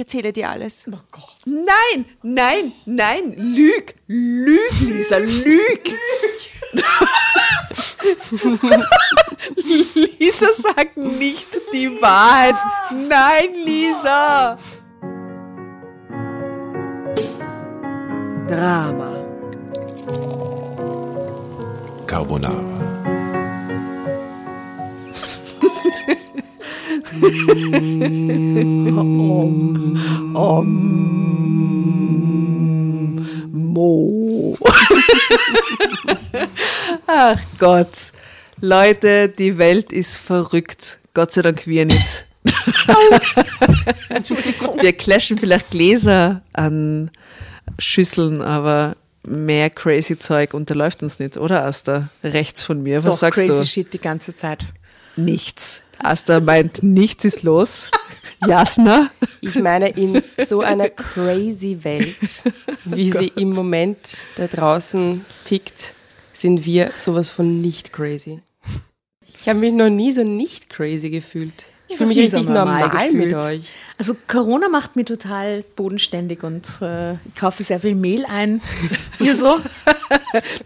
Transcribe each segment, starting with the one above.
erzähle dir alles. Oh Gott. Nein, nein, nein, lüg, lüg, Lisa, lüg. Lisa sagt nicht die Wahrheit. Nein, Lisa. Drama. Carbonara. Mo. Ach Gott. Leute, die Welt ist verrückt. Gott sei Dank wir nicht. wir clashen vielleicht Gläser an Schüsseln, aber mehr crazy Zeug unterläuft uns nicht, oder Asta? Rechts von mir. Was Doch, sagst crazy du? shit die ganze Zeit. Nichts. Asta meint, nichts ist los. Jasna? Ich meine, in so einer crazy Welt, wie sie im Moment da draußen tickt, sind wir sowas von nicht crazy. Ich habe mich noch nie so nicht crazy gefühlt. Ich fühle mich richtig normal normal, mit gefühlt. euch. Also Corona macht mich total bodenständig und äh, ich kaufe sehr viel Mehl ein. Hier so.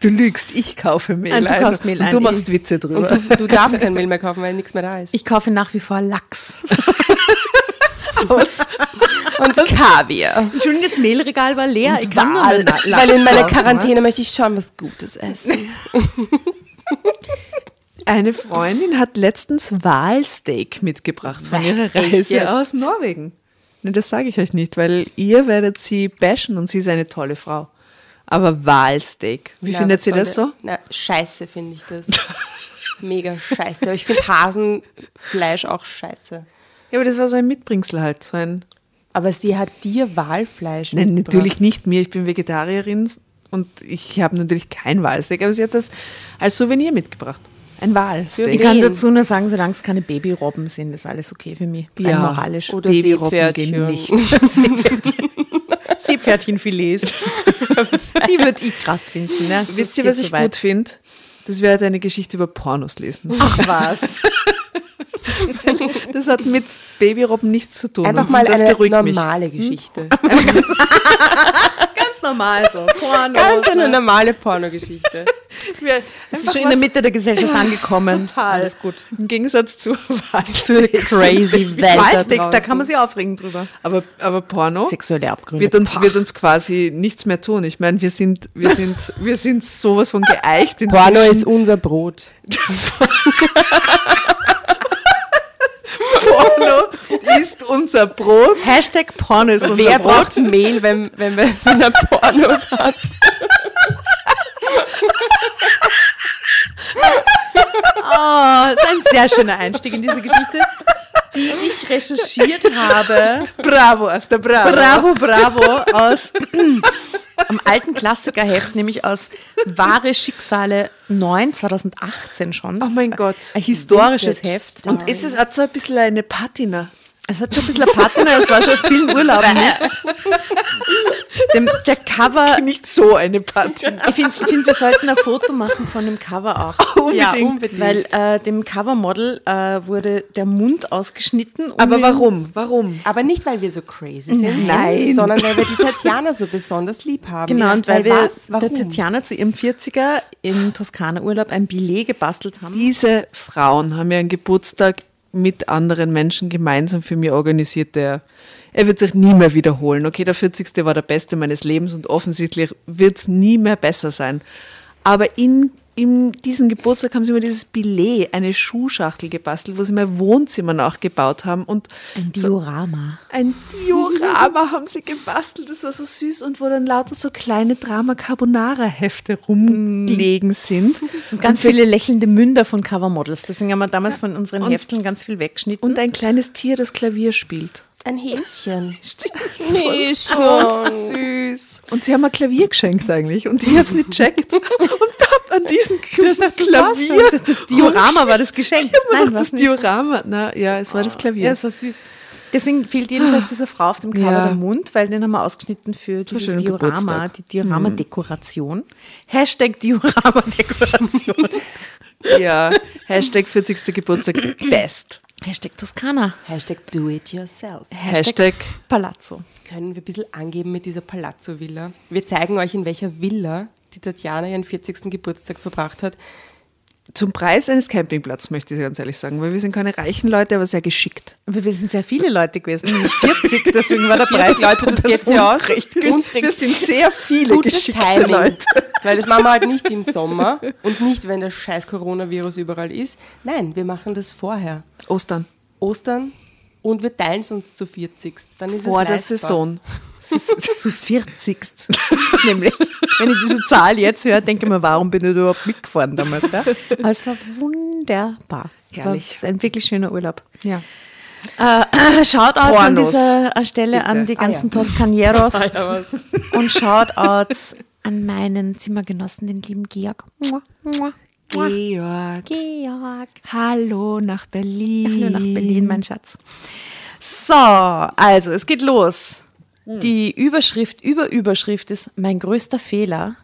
Du lügst, ich kaufe Mehl du ein. kaufst Mehl und ein. du machst Witze drüber. Und du, du darfst kein Mehl mehr kaufen, weil nichts mehr da ist. Ich kaufe nach wie vor Lachs. Aus. Und Kaviar. Entschuldigung, das Mehlregal war leer. ich kann nur Lachs weil in meiner Quarantäne möchte ich schon was Gutes essen. Eine Freundin hat letztens Walsteak mitgebracht von ihrer Reise aus Norwegen. Ne, das sage ich euch nicht, weil ihr werdet sie bashen und sie ist eine tolle Frau. Aber Walsteak, wie Na, findet sie das so? Na, scheiße finde ich das. Mega scheiße. Aber ich finde Hasenfleisch auch scheiße. Ja, aber das war so ein Mitbringsel halt. So ein Aber sie hat dir Walfleisch Nein, mitgebracht. natürlich nicht mir. Ich bin Vegetarierin und ich habe natürlich kein Walsteak, aber sie hat das als Souvenir mitgebracht. Ein Ich Walsteak. kann dazu nur sagen, solange es keine Babyrobben sind, ist alles okay für mich. Rein Ja. moralisch. Oder Babyrobben gehen nicht. Seepferdchenfilets. Die würde ich krass finden. Ne? Wisst ihr, was ich gut finde? Das wäre eine Geschichte über Pornos lesen. Ach was. Das hat mit Babyrobben nichts zu tun. Einfach mal das eine beruhigt mich. normale Geschichte. Normal so. Porno. Ganz eine normale Pornogeschichte. Es ist schon in der Mitte der Gesellschaft angekommen. Total. Alles gut. Im Gegensatz zu Walsteaks. crazy Welt da Weißtext, da kann man sich aufregen drüber. Aber, aber Porno Sexuelle Abgründe. wird uns, wird uns quasi nichts mehr tun. Ich meine, wir sind, wir sind, wir sind sowas von geeicht inzwischen. Porno ist unser Brot. Porno ist unser Brot. Hashtag Porno ist unser Wer Brot. braucht Mehl, wenn, wenn, wenn er Pornos hat? Oh, das ist ein sehr schöner Einstieg in diese Geschichte, die ich recherchiert habe. Bravo, Asta, bravo. Bravo, bravo, aus am alten Klassikerheft, nämlich aus Wahre Schicksale 9, 2018 schon. Oh mein Gott. Ein historisches Vintage Heft. Und ist es auch so ein bisschen eine Patina? Es hat schon ein bisschen eine Patina, es war schon viel Urlaub mit. Dem, der Cover, Nicht so eine Patina. ich finde, find, wir sollten ein Foto machen von dem Cover auch. Unbedingt. unbedingt. Weil äh, dem Covermodel äh, wurde der Mund ausgeschnitten. um Aber warum? Warum? Aber nicht, weil wir so crazy sind, Nein. sondern weil wir die Tatjana so besonders lieb haben. Genau, Ja, und weil wir was? der? Tatjana zu ihrem 40er im Toskana-Urlaub ein Billet gebastelt haben. Diese Frauen haben ja einen Geburtstag mit anderen Menschen gemeinsam für mich organisiert, der er wird sich nie mehr wiederholen. Okay, der 40. war der beste meines Lebens und offensichtlich wird es nie mehr besser sein. Aber in, in diesem Geburtstag haben sie mir dieses Billet, eine Schuhschachtel gebastelt, wo sie mein Wohnzimmer nachgebaut haben und Ein Diorama. ein Diorama haben sie gebastelt, das war so süß und wo dann lauter so kleine Drama Carbonara Hefte rumgelegen sind. Und ganz viele lächelnde Münder von Covermodels. Deswegen haben wir damals von unseren Hefteln ganz viel weggeschnitten. Und ein kleines Tier, das Klavier spielt. Ein Häschen. Nee, so süß. Und sie haben mir Klavier geschenkt eigentlich und ich habe es nicht checkt und an diesem Klavier das Diorama war das Geschenk. Nein, das Diorama. Na, ja, es war das Klavier. Ja, es war süß. Deswegen fehlt jedenfalls dieser Frau auf dem Cover Ja. der Mund, weil den haben wir ausgeschnitten für dieses schönen Diorama, Geburtstag. die Diorama-Dekoration. Hashtag Diorama-Dekoration. ja, Hashtag 40. Geburtstag best. Hashtag Toskana. Hashtag do it yourself. Hashtag Palazzo. Können wir ein bisschen angeben mit dieser Palazzo-Villa? Wir zeigen euch, in welcher Villa die Tatjana ihren 40. Geburtstag verbracht hat. zum Preis eines Campingplatzes, möchte ich ganz ehrlich sagen, weil wir sind keine reichen Leute, aber sehr geschickt. Aber wir sind sehr viele Leute gewesen, nämlich 40, deswegen war der Preis 40 Leute, das geht sich aus. recht günstig. Wir sind sehr viele Gutes geschickte Timing. Leute. Weil das machen wir halt nicht im Sommer und nicht, wenn der scheiß Coronavirus überall ist. Nein, wir machen das vorher. Ostern. Ostern und wir teilen es uns zu 40. Dann ist Vor es der leistbar. Saison. zu 40. Nämlich, wenn ich diese Zahl jetzt höre, denke ich mir, warum bin ich überhaupt mitgefahren damals? Ja? Aber es war wunderbar. Herrlich. Es war ein wirklich schöner Urlaub. Ja. Äh, Shoutouts an dieser Stelle Bitte. an die Ah, ja. ganzen Toscanieros Ah, ja, und Shoutouts an meinen Zimmergenossen, den lieben Georg. Mua, mua, mua. Georg. Georg. Hallo nach Berlin. Hallo nach Berlin, mein Schatz. So, also es geht los. Die Überschrift über Überschrift ist mein größter Fehler.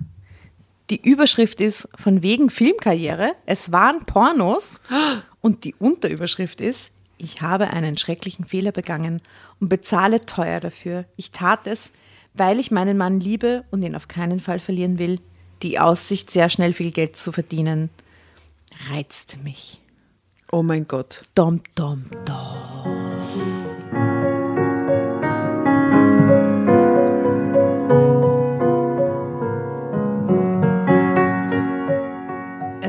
Die Überschrift ist von wegen Filmkarriere. Es waren Pornos. Und die Unterüberschrift ist, ich habe einen schrecklichen Fehler begangen und bezahle teuer dafür. Ich tat es, weil ich meinen Mann liebe und ihn auf keinen Fall verlieren will. Die Aussicht, sehr schnell viel Geld zu verdienen, reizt mich. Oh mein Gott. Dom, dom, dom.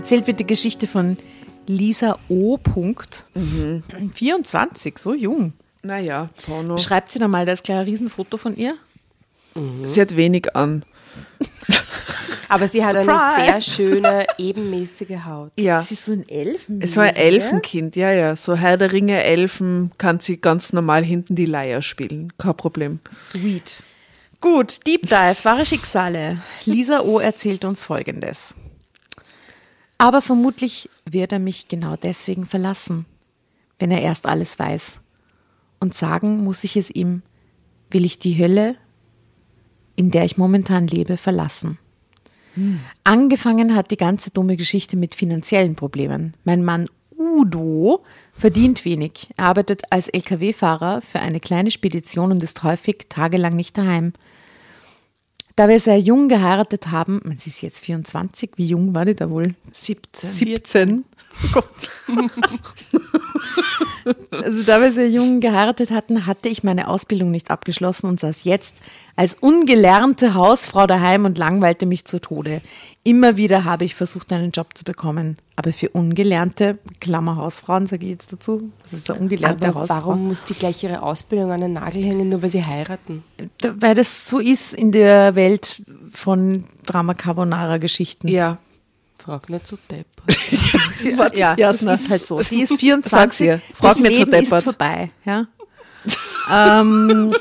Erzählt wird die Geschichte von Lisa O. Punkt. 24, so jung. Naja, Porno. Schreibt sie da mal, da ist gleich ein Riesenfoto von ihr. Sie hat wenig an. Aber sie hat eine Surprise. sehr schöne, ebenmäßige Haut. Ja. Sie ist so ein Elfen. Es war ein Elfenkind, ja, ja. So Herr der Ringe, Elfen, kann sie ganz normal hinten die Leier spielen. Kein Problem. Sweet. Gut, Deep Dive, wahre Schicksale. Lisa O. erzählt uns Folgendes. Aber vermutlich wird er mich genau deswegen verlassen, wenn er erst alles weiß. Und sagen muss ich es ihm, will ich die Hölle, in der ich momentan lebe, verlassen. Angefangen hat die ganze dumme Geschichte mit finanziellen Problemen. Mein Mann Udo verdient wenig. Er arbeitet als Lkw-Fahrer für eine kleine Spedition und ist häufig tagelang nicht daheim. Da wir sehr jung geheiratet haben, sie ist jetzt 24, wie jung war die da wohl? 17. 17. Oh Gott. Also da wir sehr jung geheiratet hatten, hatte ich meine Ausbildung nicht abgeschlossen und saß jetzt als ungelernte Hausfrau daheim und langweilte mich zu Tode. Immer wieder habe ich versucht, einen Job zu bekommen. Aber für ungelernte, Klammer Hausfrauen, sage ich jetzt dazu, das ist eine ungelernte Aber Hausfrau. warum muss die gleich ihre Ausbildung an den Nagel hängen, nur weil sie heiraten? Weil das so ist in der Welt von Drama Carbonara Geschichten. Ja. Frag nicht so depp. ja, das Jasna. ist halt so. Die ist 24. Sag's ihr. Frag das nicht so Leben ist deppert. vorbei. Ja? ähm,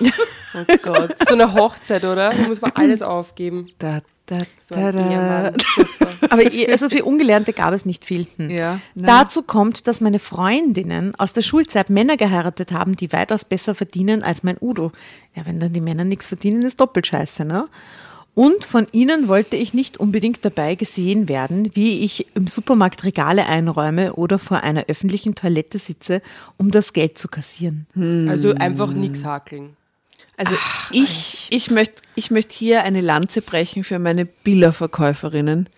Oh Gott. So eine Hochzeit, oder? Da muss man alles aufgeben. Da, da, So da, da. Aber eh- also für Ungelernte gab es nicht viel. Hm. Ja. Dazu kommt, dass meine Freundinnen aus der Schulzeit Männer geheiratet haben, die weitaus besser verdienen als mein Udo. Ja, wenn dann die Männer nichts verdienen, ist doppelt scheiße, ne? Und von ihnen wollte ich nicht unbedingt dabei gesehen werden, wie ich im Supermarkt Regale einräume oder vor einer öffentlichen Toilette sitze, um das Geld zu kassieren. Also einfach nichts hakeln. Also ich, ich möchte ich möcht hier eine Lanze brechen für meine Billerverkäuferinnen,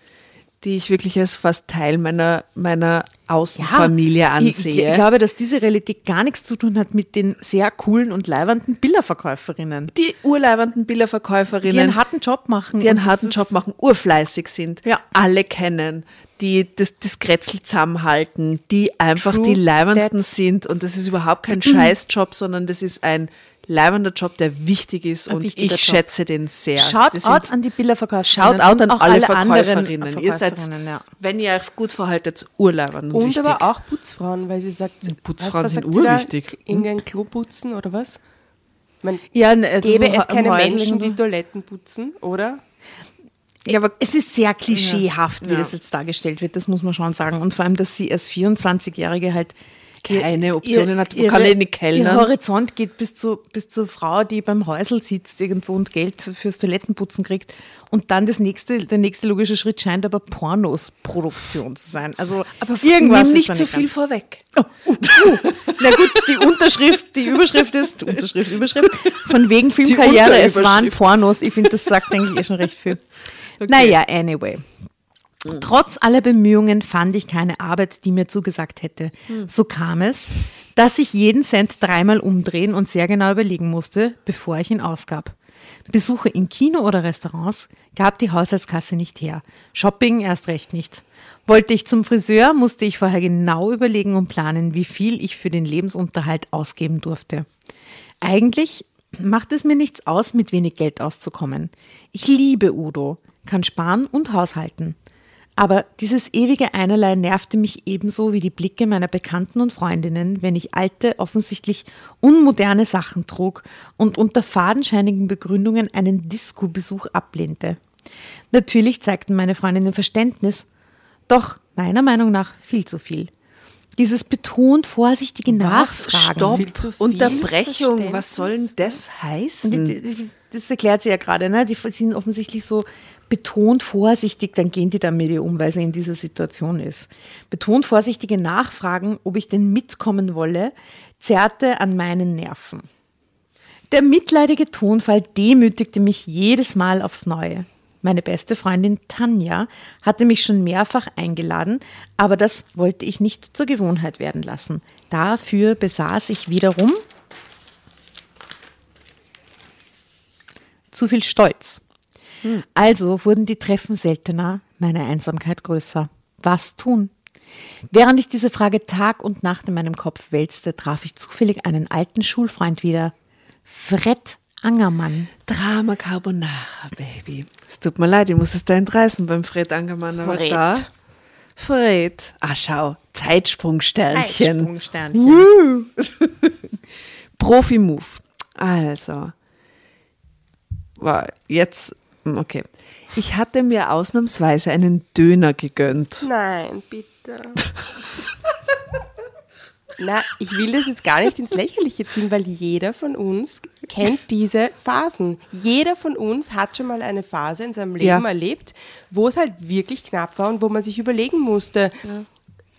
die ich wirklich als fast Teil meiner, meiner Außenfamilie ich, ich, ansehe. ich glaube, dass diese Realität gar nichts zu tun hat mit den sehr coolen und leibernden Billerverkäuferinnen, die urleibenden die Billerverkäuferinnen, einen harten Job machen. die einen harten Job machen, urfleißig sind, Ja. alle kennen, die das, das Grätzl zusammenhalten, die einfach True die leibendsten sind und das ist überhaupt kein Scheißjob, sondern das ist ein leibender Job, der wichtig ist Ein und ich Job. schätze den sehr. Shout Das out an die Billerverkäuferinnen. Shout out an auch alle, anderen Verkäuferinnen. Ihr seid, Verkäuferinnen, ja. wenn ihr euch gut verhaltet, urleibend und, Und wichtig. aber auch Putzfrauen, weil sie sagt, Putzfrauen was, was sind urwichtig. Irgendein Klo putzen oder was? Man Ja, ne, gäbe so es keine Menschen, die Toiletten putzen, oder? Ja, aber es ist sehr klischeehaft, wie Ja. das jetzt dargestellt wird, das muss man schon sagen. Und vor allem, dass sie als 24-Jährige halt keine Optionen hat, wo ihre- kann ich nicht Ihr kellnern? Horizont geht bis, zu, bis zur Frau, die beim Häusl sitzt irgendwo und Geld fürs Toilettenputzen kriegt. Und dann das nächste, der nächste logische Schritt scheint aber Pornos-Produktion zu sein. Also Aber irgendwas nimm nicht zu nicht viel ganz- vorweg. Na gut, die Unterschrift, die Überschrift ist, Unterschrift, Überschrift, von wegen Filmkarriere, es waren. Pornos. Ich finde, das sagt eigentlich eh schon recht viel. Naja, anyway. Trotz aller Bemühungen fand ich keine Arbeit, die mir zugesagt hätte. So kam es, dass ich jeden Cent dreimal umdrehen und sehr genau überlegen musste, bevor ich ihn ausgab. Besuche in Kino oder Restaurants gab die Haushaltskasse nicht her. Shopping erst recht nicht. Wollte ich zum Friseur, musste ich vorher genau überlegen und planen, wie viel ich für den Lebensunterhalt ausgeben durfte. Eigentlich macht es mir nichts aus, mit wenig Geld auszukommen. Ich liebe Udo, kann sparen und haushalten. Aber dieses ewige Einerlei nervte mich ebenso wie die Blicke meiner Bekannten und Freundinnen, wenn ich alte, offensichtlich unmoderne Sachen trug und unter fadenscheinigen Begründungen einen Disco-Besuch ablehnte. Natürlich zeigten meine Freundinnen Verständnis, doch meiner Meinung nach viel zu viel. Dieses betont vorsichtige Nachfragen. Stopp, Viel zu viel Unterbrechung, was soll denn das heißen? Das- Das erklärt sie ja gerade, ne? Die sind offensichtlich so betont vorsichtig, dann gehen die da mit ihr um, weil sie in dieser Situation ist. Betont vorsichtige Nachfragen, ob ich denn mitkommen wolle, zerrte an meinen Nerven. Der mitleidige Tonfall demütigte mich jedes Mal aufs Neue. Meine beste Freundin Tanja hatte mich schon mehrfach eingeladen, aber das wollte ich nicht zur Gewohnheit werden lassen. Dafür besaß ich wiederum zu viel Stolz. Also wurden die Treffen seltener, meine Einsamkeit größer. Was tun? Während ich diese Frage Tag und Nacht in meinem Kopf wälzte, traf ich zufällig einen alten Schulfreund wieder. Fred Angermann. Drama Carbonara, Baby. Es tut mir leid, ich muss es da entreißen beim Fred Angermann. Aber Fred. da, Fred. Ah, schau, Zeitsprungsternchen. Zeitsprungsternchen. Profi-Move. Also, jetzt, okay. Ich hatte mir ausnahmsweise einen Döner gegönnt. Nein, bitte. Na, ich will das jetzt gar nicht ins Lächerliche ziehen, weil jeder von uns kennt diese Phasen. Jeder von uns hat schon mal eine Phase in seinem Leben Ja. erlebt, wo es halt wirklich knapp war und wo man sich überlegen musste,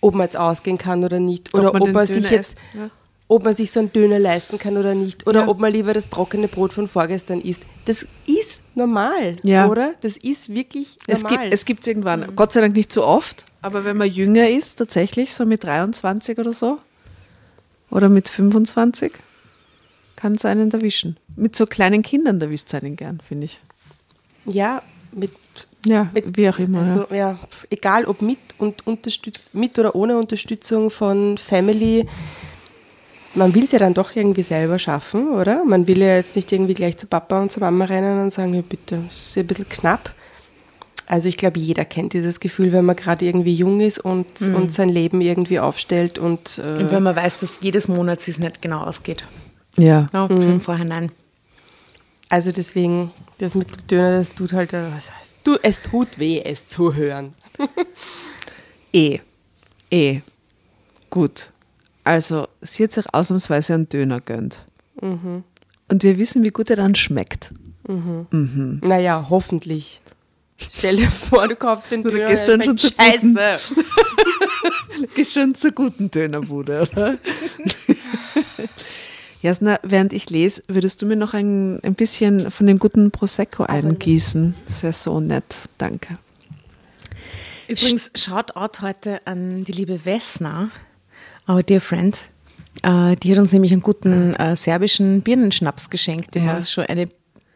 ob man jetzt ausgehen kann oder nicht. Oder man ob man, sich jetzt, ja. ob man sich so einen Döner leisten kann oder nicht. Oder Ja. ob man lieber das trockene Brot von vorgestern isst. Das ist normal, Ja. oder? Das ist wirklich Es normal. gibt es irgendwann, Gott sei Dank nicht so oft, aber wenn man jünger ist, tatsächlich, so mit 23 oder so, oder mit 25, kann es einen erwischen. Mit so kleinen Kindern erwischt es einen gern, finde ich. ja, mit Ja, Mit- wie auch immer. Also ja, egal ob mit und unterstütz mit oder ohne Unterstützung von Family, man will es ja dann doch irgendwie selber schaffen, oder? Man will ja jetzt nicht irgendwie gleich zu Papa und zu Mama rennen und sagen, ja bitte, das ist ein bisschen knapp. Also ich glaube, jeder kennt dieses Gefühl, wenn man gerade irgendwie jung ist und, und sein Leben irgendwie aufstellt und Und äh, wenn man weiß, dass jedes Monat es nicht genau ausgeht. ja. Ja, schon im Vorhinein. also deswegen, das mit dem Döner, das tut halt, äh, heißt, du, es tut weh, es zu hören. Eh. Eh. Gut. Also, sie hat sich ausnahmsweise einen Döner gönnt. Und wir wissen, wie gut er dann schmeckt. Naja, hoffentlich. Stell dir vor, du kaufst den Du Döner gehst und dann schon schmeckt zu guten- scheiße. Gehst schon zur guten Dönerbude, oder? Jasna, während ich lese, würdest du mir noch ein, ein bisschen von dem guten Prosecco eingießen? Das wäre so nett. Danke. Übrigens, Shoutout heute an die liebe Vesna, our dear friend. Äh, die hat uns nämlich einen guten äh, serbischen Birnenschnaps geschenkt, den Ja. wir uns schon eine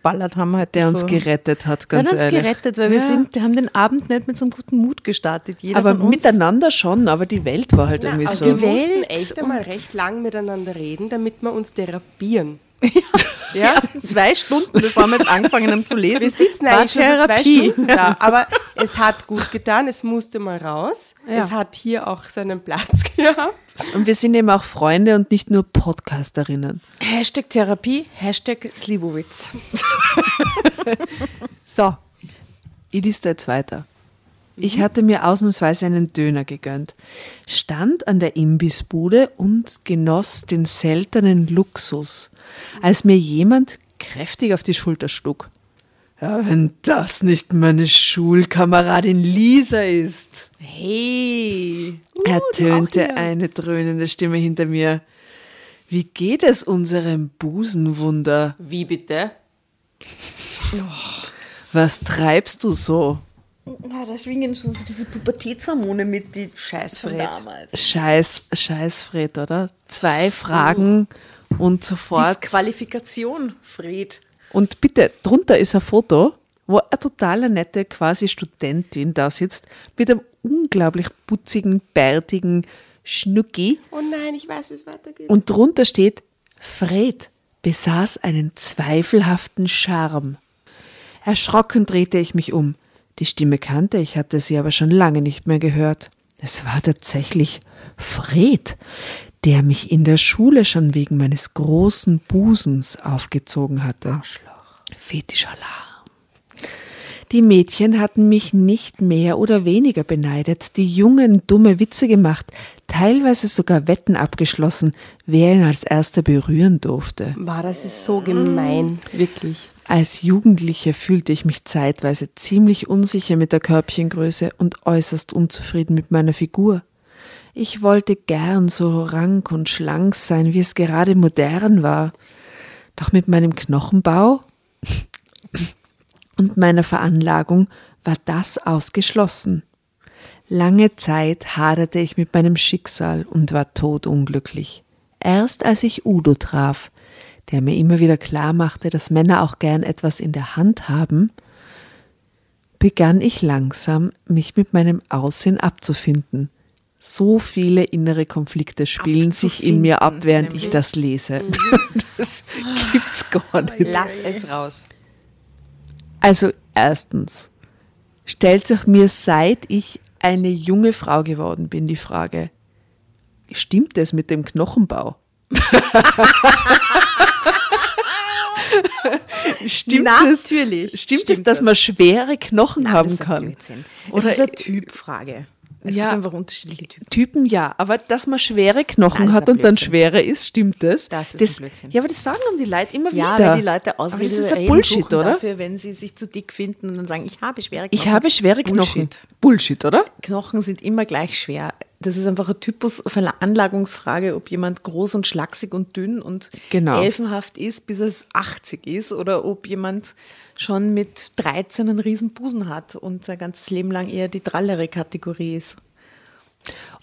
ballert haben heute. Der uns so. gerettet hat, Der ganz hat uns ehrlich. gerettet, weil wir Ja. sind, wir haben den Abend nicht mit so einem guten Mut gestartet. Jeder Aber von uns. miteinander schon, aber die Welt war halt irgendwie Also so. wir mussten Welt echt einmal recht lang miteinander reden, damit wir uns therapieren. Die ersten zwei Stunden, bevor wir jetzt angefangen haben zu lesen, Wir sitzen eigentlich schon zwei. Stunden da, aber es hat gut getan, es musste mal raus. Ja. Es hat hier auch seinen Platz gehabt. Und wir sind eben auch Freunde und nicht nur Podcasterinnen. Hashtag Therapie, Hashtag Slibowitz. So, ich da jetzt weiter. Ich hatte mir ausnahmsweise einen Döner gegönnt, stand an der Imbissbude und genoss den seltenen Luxus, als mir jemand kräftig auf die Schulter schlug. Ja, wenn das nicht meine Schulkameradin Lisa ist, Hey. ertönte eine dröhnende Stimme hinter mir. Wie geht es unserem Busenwunder? Wie bitte? Was treibst du so? Ja, da schwingen schon so diese Pubertätshormone mit, die Scheiß von Fred. damals. Scheiß, scheiß Fred, oder? Zwei Fragen und sofort. Disqualifikation, Fred. Und bitte, drunter ist ein Foto, wo eine total nette quasi Studentin da sitzt, mit einem unglaublich putzigen, bärtigen Schnucki. Oh nein, ich weiß, wie es weitergeht. Und drunter steht, Fred besaß einen zweifelhaften Charme. Erschrocken drehte ich mich um. Die Stimme kannte ich, hatte sie aber schon lange nicht mehr gehört. Es war tatsächlich Fred, der mich in der Schule schon wegen meines großen Busens aufgezogen hatte. Fetischalarm. Die Mädchen hatten mich nicht mehr oder weniger beneidet, die Jungen dumme Witze gemacht, teilweise sogar Wetten abgeschlossen, wer ihn als erster berühren durfte. Wow, das ist so gemein, wirklich. Als Jugendliche fühlte ich mich zeitweise ziemlich unsicher mit der Körbchengröße und äußerst unzufrieden mit meiner Figur. Ich wollte gern so rank und schlank sein, wie es gerade modern war. Doch mit meinem Knochenbau und meiner Veranlagung war das ausgeschlossen. Lange Zeit haderte ich mit meinem Schicksal und war todunglücklich. Erst als ich Udo traf, der mir immer wieder klar machte, dass Männer auch gern etwas in der Hand haben, begann ich langsam, mich mit meinem Aussehen abzufinden. So viele innere Konflikte spielen sich in mir ab, während ich das lese. Das gibt's gar nicht. Lass es raus. Also erstens stellt sich mir, seit ich eine junge Frau geworden bin, die Frage, stimmt es mit dem Knochenbau? stimmt es, Natürlich. stimmt es, dass man schwere Knochen Nein, haben das kann? Blödsinn. Oder- es ist eine Typfrage. Es Ja. gibt einfach unterschiedliche Typen. Typen ja, aber dass man schwere Knochen Nein, das hat und dann schwerer ist, stimmt das? Das ist ein Blödsinn. Ja, aber das sagen die Leute immer Ja, wieder. weil die Leute aber Ausrede das ist ein Bullshit, oder? dafür, wenn sie sich zu dick finden und dann sagen, ich habe schwere Knochen. Ich habe schwere Knochen. Bullshit. Bullshit, oder? Knochen sind immer gleich schwer. Das ist einfach eine Typus Veranlagungsfrage, ob jemand groß und schlaksig und dünn und Genau. elfenhaft ist, bis er 80 ist, oder ob jemand schon mit 13 einen riesen Busen hat und sein ganzes Leben lang eher die drallere Kategorie ist.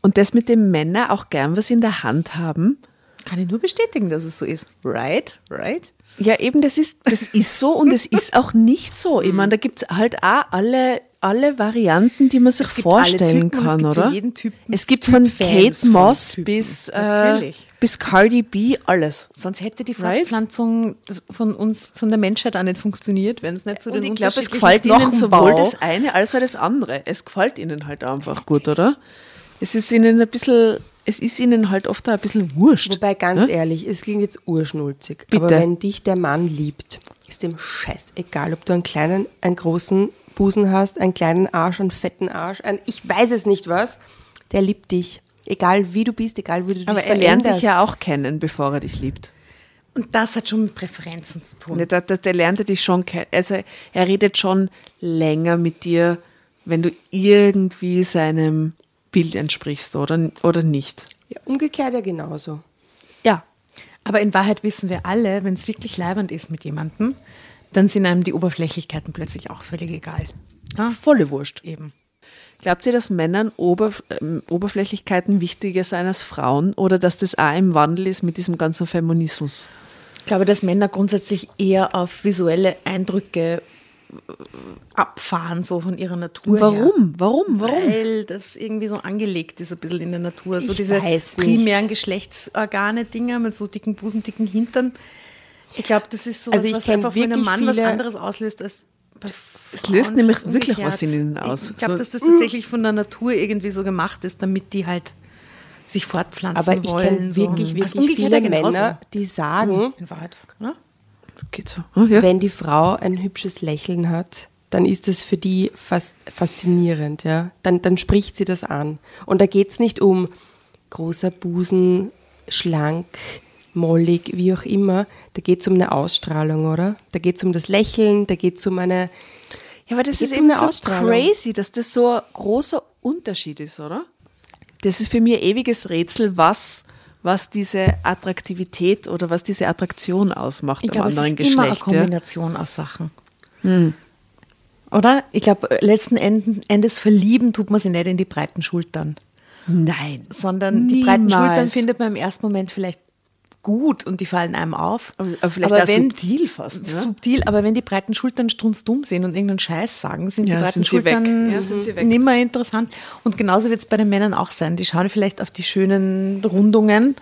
Und das mit dem Männer auch gern was in der Hand haben. Kann ich nur bestätigen, dass es so ist. Right? Right? Ja, eben, das ist, das ist so und es ist auch nicht so. Ich meine, da gibt es halt auch alle, alle Varianten, die man sich vorstellen Typen und es kann, gibt oder? es gibt von Typfans Kate Moss bis, äh, bis Cardi B alles. Sonst hätte die Right? Fortpflanzung von uns, von der Menschheit auch nicht funktioniert, wenn es nicht so Und den ich glaube, es gefällt ihnen sowohl das eine als auch das andere. Es gefällt ihnen halt einfach gut, oder? Es ist ihnen ein bisschen, es ist ihnen halt oft ein bisschen wurscht. Wobei, ganz ehrlich, es klingt jetzt urschnulzig, aber Bitte. wenn dich der Mann liebt, ist dem scheiß egal, ob du einen kleinen, einen großen Busen hast, einen kleinen Arsch, einen fetten Arsch, ein ich weiß es nicht was, der liebt dich. Egal wie du bist, egal wie du dich Aber er lernt dich veränderst. ja auch kennen, bevor er dich liebt. Und das hat schon mit Präferenzen zu tun. Der, der, der lernt er dich schon kennen. Also er redet schon länger mit dir, wenn du irgendwie seinem Bild entsprichst oder, oder nicht. Ja, umgekehrt ja genauso. Ja. Aber in Wahrheit wissen wir alle, wenn es wirklich leibend ist mit jemandem, dann sind einem die Oberflächlichkeiten plötzlich auch völlig egal. Ja, Volle Wurscht. eben. Glaubt ihr, dass Männern Oberf ähm, Oberflächlichkeiten wichtiger sind als Frauen oder dass das auch im Wandel ist mit diesem ganzen Feminismus? Ich glaube, dass Männer grundsätzlich eher auf visuelle Eindrücke äh, abfahren, so von ihrer Natur her. Warum? Warum? Warum? Weil das irgendwie so angelegt ist, ein bisschen in der Natur. So Ich diese primären Geschlechtsorgane-Dinger mit so dicken Busen, dicken Hintern. Ich glaube, das ist so Also was einfach für einen wirklich Mann was anderes auslöst als Es löst nämlich wirklich umgekehrt. was in ihnen aus. Ich glaube, So- dass das tatsächlich von der Natur irgendwie so gemacht ist, damit die halt sich fortpflanzen Aber ich wollen. kenne wirklich, so. wirklich Als umgekehrt viele. Männer, die sagen, In Wahrheit. Ne? Geht so. Oh, ja. wenn die Frau ein hübsches Lächeln hat, dann ist es für die fas faszinierend, ja. Dann, dann spricht sie das an. Und da geht es nicht um großer Busen, schlank, mollig, wie auch immer. Da geht es um eine Ausstrahlung, oder? Da geht es um das Lächeln, da geht es um eine. Ja, aber das Geht's ist um eben eine so crazy, dass das so ein großer Unterschied ist, oder? Das ist für mich ein ewiges Rätsel, was, was diese Attraktivität oder was diese Attraktion ausmacht Ich am glaube, es anderen ist immer eine Geschlecht. Ja? Kombination aus Sachen. Oder? Ich glaube, letzten Enden- Endes verlieben tut man sich nicht in die breiten Schultern, Nein. sondern die breiten Niemals. Schultern findet man im ersten Moment vielleicht gut und die fallen einem auf. Aber- aber vielleicht auch subtil fast, ne? Subtil, aber wenn die breiten Schultern strunzdumm sind und irgendeinen Scheiß sagen, sind Ja, die breiten sind. Schultern Ja, sind sie weg. nimmer interessant. Und genauso wird es bei den Männern auch sein. Die schauen vielleicht auf die schönen Rundungen,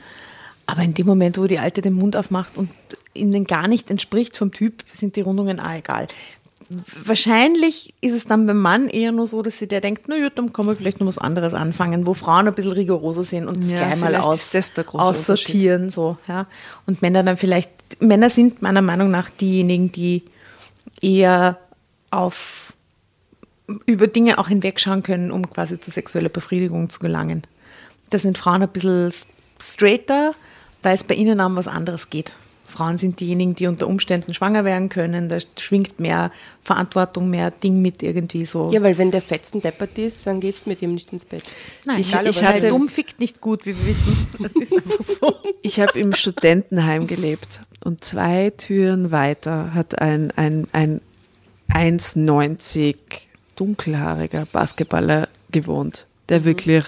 aber in dem Moment, wo die Alte den Mund aufmacht und ihnen gar nicht entspricht vom Typ, sind die Rundungen auch egal. Wahrscheinlich ist es dann beim Mann eher nur so, dass sie der denkt, na ja, dann kann man vielleicht noch was anderes anfangen, wo Frauen ein bisschen rigoroser sind und es Ja, gleich mal aus, aussortieren. So, ja. Und Männer dann vielleicht, Männer sind meiner Meinung nach diejenigen, die eher auf über Dinge auch hinwegschauen können, um quasi zu sexueller Befriedigung zu gelangen. Da sind Frauen ein bisschen straighter, weil es bei ihnen um was anderes geht. Frauen sind diejenigen, die unter Umständen schwanger werden können. Da schwingt mehr Verantwortung, mehr Ding mit irgendwie so. Ja, weil wenn der Fetzen deppert ist, dann geht's mit ihm nicht ins Bett. Nein, ich- egal, ich hatte- dumm fickt nicht gut, wie wir wissen. Das ist einfach so. Ich habe im Studentenheim gelebt und zwei Türen weiter hat ein, ein, ein 1,90 dunkelhaariger Basketballer gewohnt, der wirklich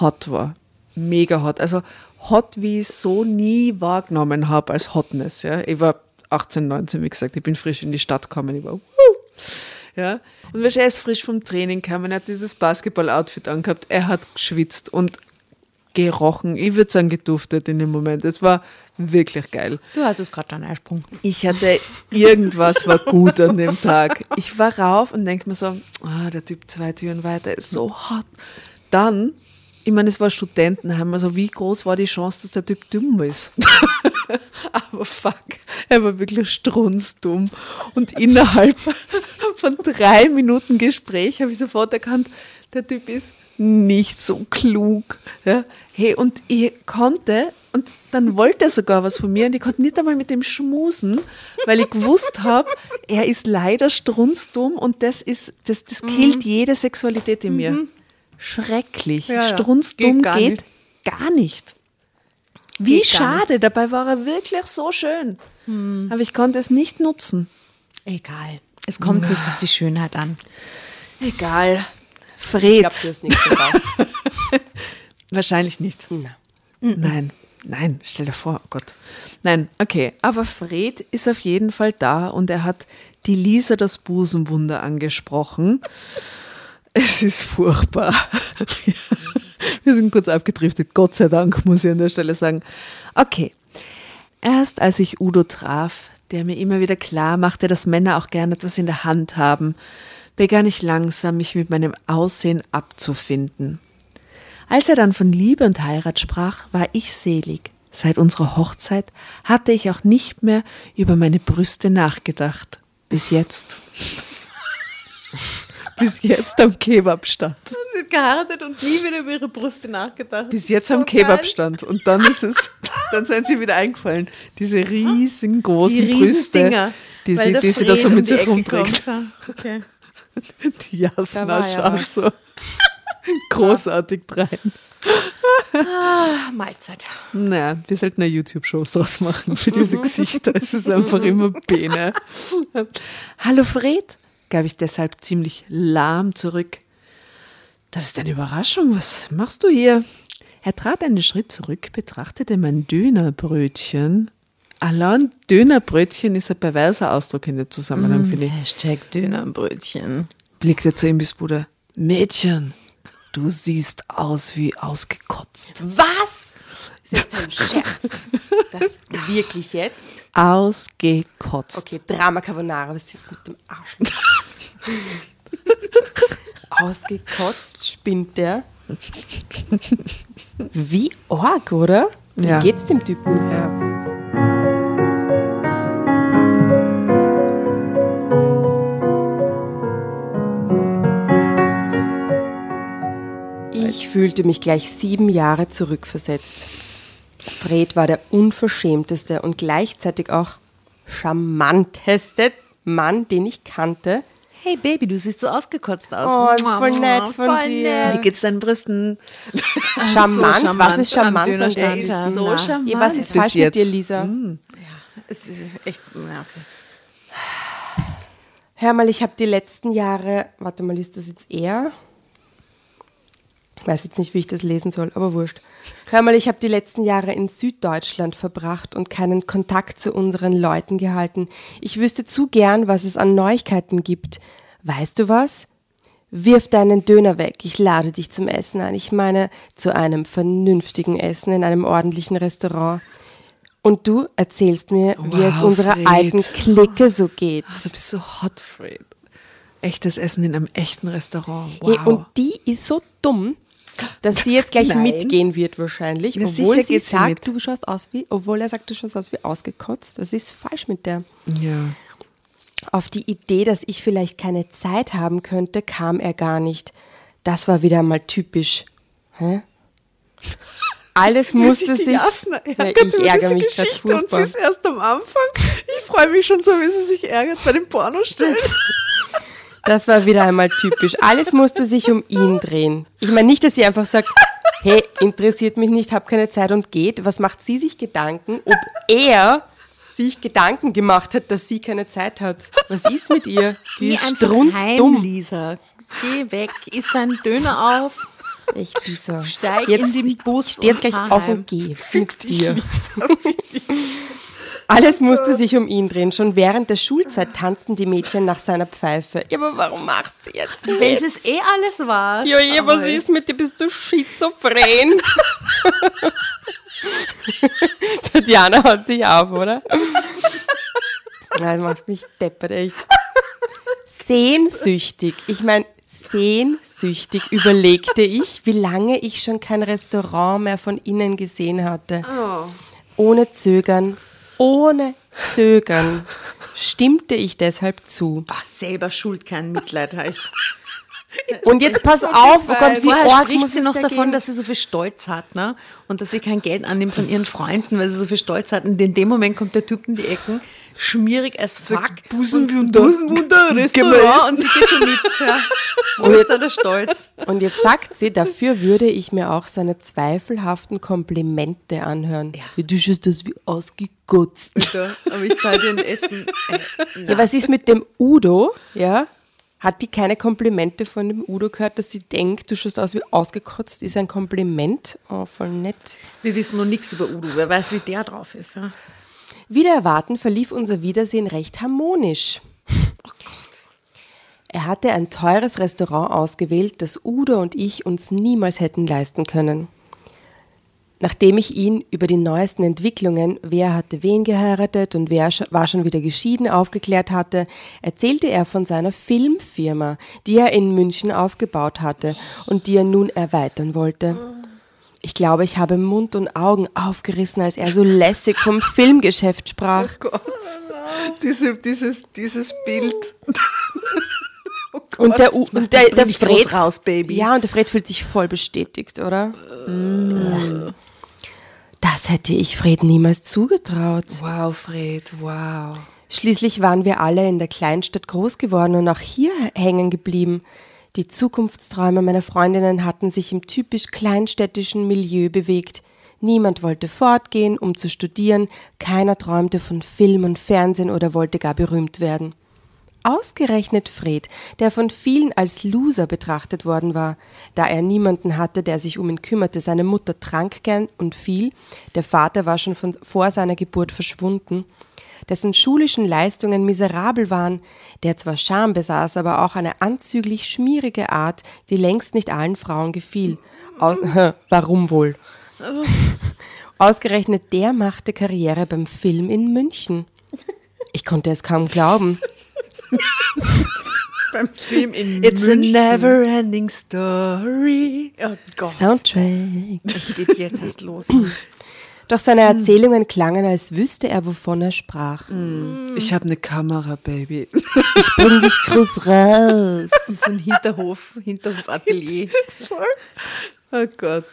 hot war. Mega hot. Also hot, wie ich es so nie wahrgenommen habe als Hotness. Ja. Ich war 18, 19, wie gesagt, ich bin frisch in die Stadt gekommen. Ich war, wuh, ja. Und wahrscheinlich ist frisch vom Training gekommen, er hat dieses Basketball-Outfit angehabt, er hat geschwitzt und gerochen. Ich würde sagen, geduftet in dem Moment. Es war wirklich geil. Du hattest gerade einen Eisprung. Ich hatte irgendwas war gut an dem Tag. Ich war rauf und denke mir so, ah, der Typ zwei Türen weiter ist so hot. Dann, ich meine, es war Studentenheim, also wie groß war die Chance, dass der Typ dumm ist? Aber fuck, er war wirklich strunzdumm. Und innerhalb von drei Minuten Gespräch habe ich sofort erkannt, der Typ ist nicht so klug. Ja? Hey, und ich konnte, und dann wollte er sogar was von mir, und ich konnte nicht einmal mit dem schmusen, weil ich gewusst habe, er ist leider strunzdumm und das ist, das, das killt jede Sexualität in mir. Schrecklich. Ja. Strunzdumm Geht gar geht nicht. gar nicht. Wie Geht schade, dabei war er wirklich so schön. Aber ich konnte es nicht nutzen. Egal. Es kommt nicht auf die Schönheit an. Egal. Ich Fred. glaube, du hast nichts verpasst. Wahrscheinlich nicht. Na. Nein, nein, stell dir vor, oh Gott. Nein, okay. Aber Fred ist auf jeden Fall da und er hat die Lisa das Busenwunder angesprochen. Es ist furchtbar. Wir sind kurz abgedriftet, Gott sei Dank, muss ich an der Stelle sagen. Okay. Erst als ich Udo traf, der mir immer wieder klar machte, dass Männer auch gerne etwas in der Hand haben, begann ich langsam, mich mit meinem Aussehen abzufinden. Als er dann von Liebe und Heirat sprach, war ich selig. Seit unserer Hochzeit hatte ich auch nicht mehr über meine Brüste nachgedacht. Bis jetzt. Bis jetzt am Kebabstand. Sie geheiratet und nie wieder über ihre Brüste nachgedacht. Bis jetzt am Kebabstand. Und dann ist es, dann sind sie wieder eingefallen. Diese riesengroßen Die Brüste, Riesendinger. die sie, die sie da so um mit die sich rumträgt. Okay. Die Jasna schaut so großartig rein. Ah, Mahlzeit. Naja, wir sollten eine YouTube-Shows draus machen für diese Gesichter. Es ist einfach immer Bene. Hallo Fred, gab ich deshalb ziemlich lahm zurück. Das ist eine Überraschung. Was machst du hier? Er trat einen Schritt zurück, betrachtete mein Dönerbrötchen. Allein Dönerbrötchen ist ein perverser Ausdruck in dem Zusammenhang, finde ich. Hashtag Dönerbrötchen. Blickte zu ihm bis Bruder. Mädchen, du siehst aus wie ausgekotzt. Was? Ist jetzt ein Scherz. Das wirklich jetzt? Ausgekotzt. Okay, Drama Carbonara, was ist jetzt mit dem Arsch? Ausgekotzt spinnt der. Wie arg, oder? Wie ja. geht's dem Typen? Ja. Ich fühlte mich gleich sieben Jahre zurückversetzt. Fred war der unverschämteste und gleichzeitig auch charmanteste Mann, den ich kannte. Hey Baby, du siehst so ausgekotzt aus. Oh, ist voll nett von voll dir. nett. Wie geht's deinen Brüsten? Charmant? charmant Was ist charmant? an? Der ist so Na. charmant. Ja, was ist Bis falsch mit dir, jetzt. Lisa? Es ist echt, ja, okay. Hör mal, ich habe die letzten Jahre, warte mal, ist das jetzt er? Ich weiß jetzt nicht, wie ich das lesen soll, aber wurscht. Hör mal, ich habe die letzten Jahre in Süddeutschland verbracht und keinen Kontakt zu unseren Leuten gehalten. Ich wüsste zu gern, was es an Neuigkeiten gibt. Weißt du was? Wirf deinen Döner weg. Ich lade dich zum Essen ein. Ich meine, zu einem vernünftigen Essen in einem ordentlichen Restaurant. Und du erzählst mir, wie es Wow, unserer Fred. alten Clique so geht. Du bist so hot, Fred. Echtes Essen in einem echten Restaurant. Hey, Wow. und die ist so dumm, dass sie jetzt gleich Nein. mitgehen wird wahrscheinlich, Na, obwohl sie sie sagt, mit. du schaust aus wie, obwohl er sagt, du schaust aus wie ausgekotzt. Was ist falsch mit der? ja. Auf die Idee, dass ich vielleicht keine Zeit haben könnte, kam er gar nicht. Das war wieder mal typisch. Hä? Alles musste sich. Ja, ich ärgere mich gerade furchtbar. erst am Anfang. Ich freue mich schon so, wie sie sich ärgert bei dem Pornostellen. Das war wieder einmal typisch. Alles musste sich um ihn drehen. Ich meine nicht, dass sie einfach sagt, hey, interessiert mich nicht, hab keine Zeit und geht. Was macht sie sich Gedanken, ob er sich Gedanken gemacht hat, dass sie keine Zeit hat? Was ist mit ihr? Die Geh ist einfach heim, strunzdumm. Lisa. Geh weg, isst deinen Döner auf. Ich Lisa. Steig jetzt, in den Bus steh jetzt gleich auf heim. und geh. Mit dir. Alles musste sich um ihn drehen. Schon während der Schulzeit tanzten die Mädchen nach seiner Pfeife. Ja, aber warum macht sie jetzt Wenn mit? es eh alles war. Ja, ja, was ist mit dir? Bist du schizophren? Tatjana haut sich auf, oder? Nein, macht mich deppert, echt. Sehnsüchtig. Ich meine, sehnsüchtig überlegte ich, wie lange ich schon kein Restaurant mehr von innen gesehen hatte. Ohne Zögern, ohne Zögern stimmte ich deshalb zu. Ach, selber schuld, kein Mitleid. Echt. Und jetzt pass auf, oh Gott, wie Vorher arg spricht sie noch da davon, gehen? dass sie so viel Stolz hat, ne? Und dass sie kein Geld annimmt von ihren Freunden, weil sie so viel Stolz hat. Und in dem Moment kommt der Typ in die Ecken, schmierig as fuck. Busenwunder. Busenwunder, Restaurant. Und sie geht schon mit. Ja. Wo Und ist da der Stolz? Und jetzt sagt sie, dafür würde ich mir auch seine zweifelhaften Komplimente anhören. Ja. Du schaust das wie ausgekotzt. Aber ich zahle dir ein Essen. Äh, Ja, was ist mit dem Udo? Ja? Hat die keine Komplimente von dem Udo gehört, dass sie denkt, du schaust aus wie ausgekotzt? Ist ein Kompliment? Oh, voll nett. Wir wissen noch nichts über Udo. Wer weiß, wie der drauf ist. Ja? Wieder erwarten verlief unser Wiedersehen recht harmonisch. Er hatte ein teures Restaurant ausgewählt, das Udo und ich uns niemals hätten leisten können. Nachdem ich ihn über die neuesten Entwicklungen, wer hatte wen geheiratet und wer war schon wieder geschieden, aufgeklärt hatte, erzählte er von seiner Filmfirma, die er in München aufgebaut hatte und die er nun erweitern wollte. Ich glaube, ich habe Mund und Augen aufgerissen, als er so lässig vom Filmgeschäft sprach. Diese, dieses, dieses Bild. Und der, U und der, der Fred raus, Baby. Ja, und der Fred fühlt sich voll bestätigt, oder? Das hätte ich Fred niemals zugetraut. Wow, Fred, wow. Schließlich waren wir alle in der Kleinstadt groß geworden und auch hier hängen geblieben. Die Zukunftsträume meiner Freundinnen hatten sich im typisch kleinstädtischen Milieu bewegt. Niemand wollte fortgehen, um zu studieren, keiner träumte von Film und Fernsehen oder wollte gar berühmt werden. Ausgerechnet Fred, der von vielen als Loser betrachtet worden war, da er niemanden hatte, der sich um ihn kümmerte. Seine Mutter trank gern und viel, der Vater war schon von, vor seiner Geburt verschwunden, dessen schulischen Leistungen miserabel waren, der zwar Charme besaß, aber auch eine anzüglich schmierige Art, die längst nicht allen Frauen gefiel. Aus, warum wohl? Ausgerechnet der machte Karriere beim Film in München. Ich konnte es kaum glauben. Beim Film in It's a never ending story. Oh Gott. Soundtrack. Es geht jetzt erst los. Doch seine Erzählungen klangen, als wüsste er, wovon er sprach. Ich habe eine Kamera, Baby. Ich bring dich groß raus. Und so ein Hinterhof, Hinterhof-Atelier. Oh Gott.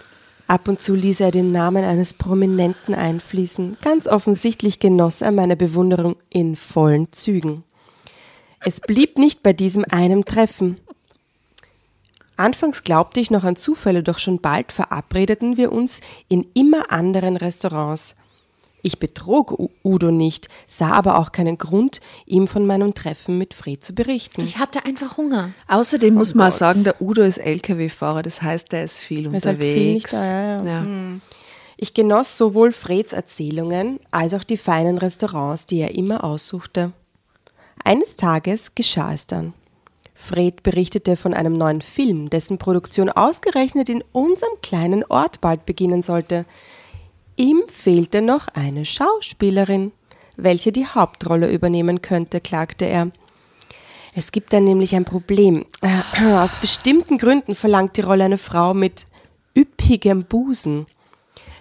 Ab und zu ließ er den Namen eines Prominenten einfließen. Ganz offensichtlich genoss er meine Bewunderung in vollen Zügen. Es blieb nicht bei diesem einem Treffen. Anfangs glaubte ich noch an Zufälle, doch schon bald verabredeten wir uns in immer anderen Restaurants. Ich betrog Udo nicht, sah aber auch keinen Grund, ihm von meinem Treffen mit Fred zu berichten. Ich hatte einfach Hunger. Außerdem muss man auch Gott. sagen, der Udo ist LKW-Fahrer, das heißt, der ist viel Er ist halt viel unterwegs. nicht da, ja, ja. Ja. Ich genoss sowohl Freds Erzählungen als auch die feinen Restaurants, die er immer aussuchte. Eines Tages geschah es dann. Fred berichtete von einem neuen Film, dessen Produktion ausgerechnet in unserem kleinen Ort bald beginnen sollte. Ihm fehlte noch eine Schauspielerin, welche die Hauptrolle übernehmen könnte, klagte er. Es gibt da nämlich ein Problem. Äh, Aus bestimmten Gründen verlangt die Rolle eine Frau mit üppigem Busen.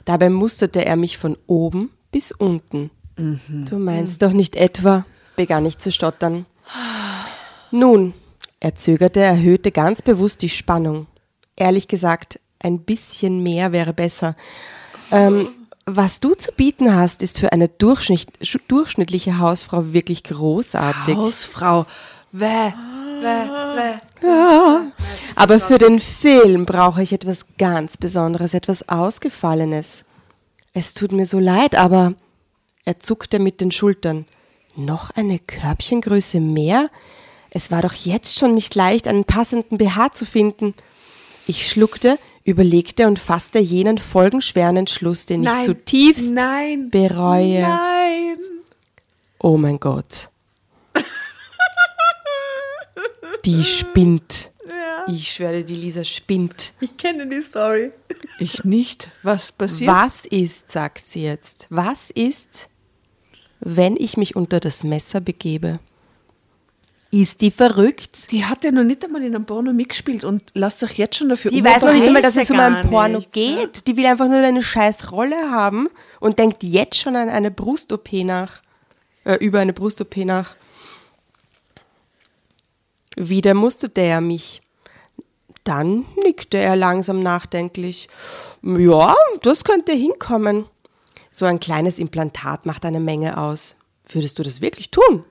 Dabei musterte er mich von oben bis unten. Du meinst doch nicht etwa, begann ich zu stottern. Nun, er zögerte, erhöhte ganz bewusst die Spannung. Ehrlich gesagt, ein bisschen mehr wäre besser. Ähm, was du zu bieten hast, ist für eine durchschnitt, sch- durchschnittliche Hausfrau wirklich großartig. Hausfrau. Wäh, wäh, wäh. Aber für den Film brauche ich etwas ganz Besonderes, etwas Ausgefallenes. Es tut mir so leid, aber er zuckte mit den Schultern. Noch eine Körbchengröße mehr? Es war doch jetzt schon nicht leicht, einen passenden BH zu finden. Ich schluckte, überlegte und fasste jenen folgenschweren Entschluss, den ich Nein, zutiefst nein, bereue. Nein. Oh mein Gott. Die spinnt. Ich schwöre, die Lisa spinnt. Ich kenne die Story. Ich nicht. Was passiert? Was ist, sagt sie jetzt, was ist, wenn ich mich unter das Messer begebe? Ist die verrückt? Die hat ja noch nicht einmal in einem Porno mitgespielt und lasst euch jetzt schon dafür Die weiß noch nicht einmal, dass es um ein gar Porno nichts, geht. Die will einfach nur eine scheiß Rolle haben und denkt jetzt schon an eine Brust-OP nach. Äh, über eine Brust-OP nach. Wieder musterte er mich. Dann nickte er langsam nachdenklich. Ja, das könnte hinkommen. So ein kleines Implantat macht eine Menge aus. Würdest du das wirklich tun?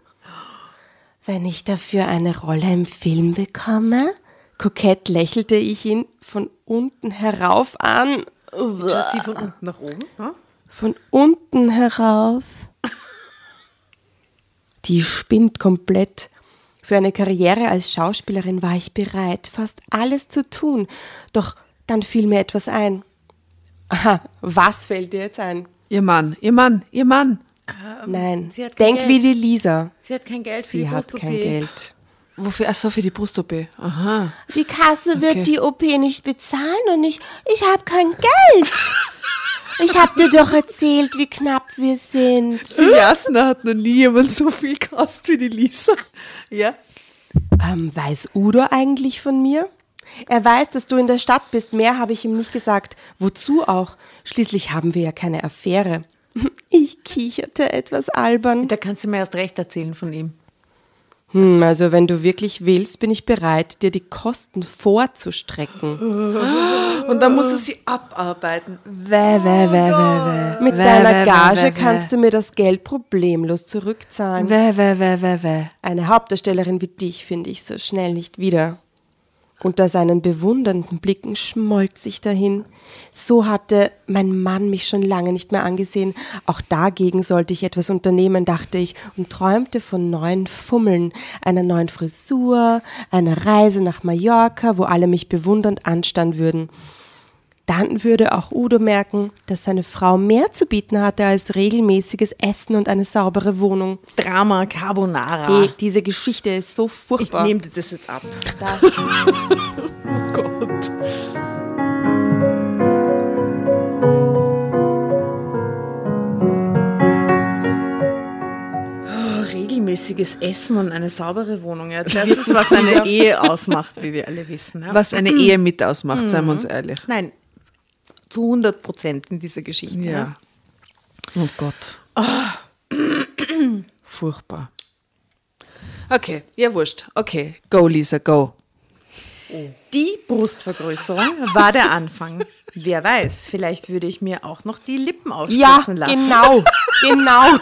Wenn ich dafür eine Rolle im Film bekomme? Kokett lächelte ich ihn von unten herauf an. Schaut sie von unten nach oben? Ja? Von unten herauf. Die spinnt komplett. Für eine Karriere als Schauspielerin war ich bereit, fast alles zu tun. Doch dann fiel mir etwas ein. Aha, was fällt dir jetzt ein? Ihr Mann, ihr Mann, ihr Mann. Nein, sie hat kein denk Geld. wie die Lisa. Sie hat kein Geld für Sie die hat Brust-OP. kein Geld. Wofür? Ach so, für die Brust-OP. Aha. Die Kasse wird Okay. die OP nicht bezahlen und ich, ich habe kein Geld. Ich habe dir doch erzählt, wie knapp wir sind. Die Jasna hat noch nie jemand so viel gehasst wie die Lisa. Ja. Ähm, weiß Udo eigentlich von mir? Er weiß, dass du in der Stadt bist. Mehr habe ich ihm nicht gesagt. Wozu auch? Schließlich haben wir ja keine Affäre. Ich kicherte etwas albern. Da kannst du mir erst recht erzählen von ihm. Hm, also wenn du wirklich willst, bin ich bereit, dir die Kosten vorzustrecken. Und dann muss er sie abarbeiten. Weh, weh, weh, weh, weh. Mit Weh, deiner Gage kannst du mir das Geld problemlos zurückzahlen. Weh, weh, weh, weh, weh. Eine Hauptdarstellerin wie dich finde ich so schnell nicht wieder. Unter seinen bewundernden Blicken schmolz ich dahin. So hatte mein Mann mich schon lange nicht mehr angesehen. Auch dagegen sollte ich etwas unternehmen, dachte ich, und träumte von neuen Fummeln, einer neuen Frisur, einer Reise nach Mallorca, wo alle mich bewundernd anstarren würden. Dann würde auch Udo merken, dass seine Frau mehr zu bieten hatte als regelmäßiges Essen und eine saubere Wohnung. Drama Carbonara. Die, diese Geschichte ist so ich furchtbar. nehme dir das jetzt ab. Da- Gott. Oh, regelmäßiges Essen und eine saubere Wohnung. Ja, das ist, was eine Ehe ausmacht, wie wir alle wissen. Ja? Was eine Ehe mit ausmacht, seien wir uns ehrlich. Nein, zu 100 Prozent in dieser Geschichte. Ja. Oh Gott. Furchtbar. Okay, ja, wurscht. Okay, go, Lisa, go. Die Brustvergrößerung war der Anfang. Wer weiß, vielleicht würde ich mir auch noch die Lippen Ja, aufspritzen lassen. genau, genau,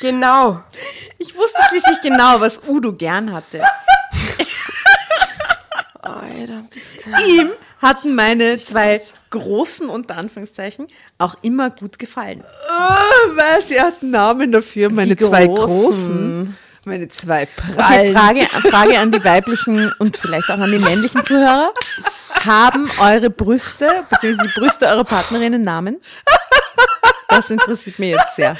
genau. Ich wusste schließlich genau, was Udo gern hatte. Alter. Ihm hatten meine zwei großen, unter Anführungszeichen, auch immer gut gefallen. Oh, was? Sie hat einen Namen dafür. Meine Die zwei großen. großen. Meine zwei Okay, prallen. Frage, Frage an die weiblichen und vielleicht auch an die männlichen Zuhörer. Haben eure Brüste, beziehungsweise die Brüste eurer Partnerinnen Namen? Das interessiert mich jetzt sehr.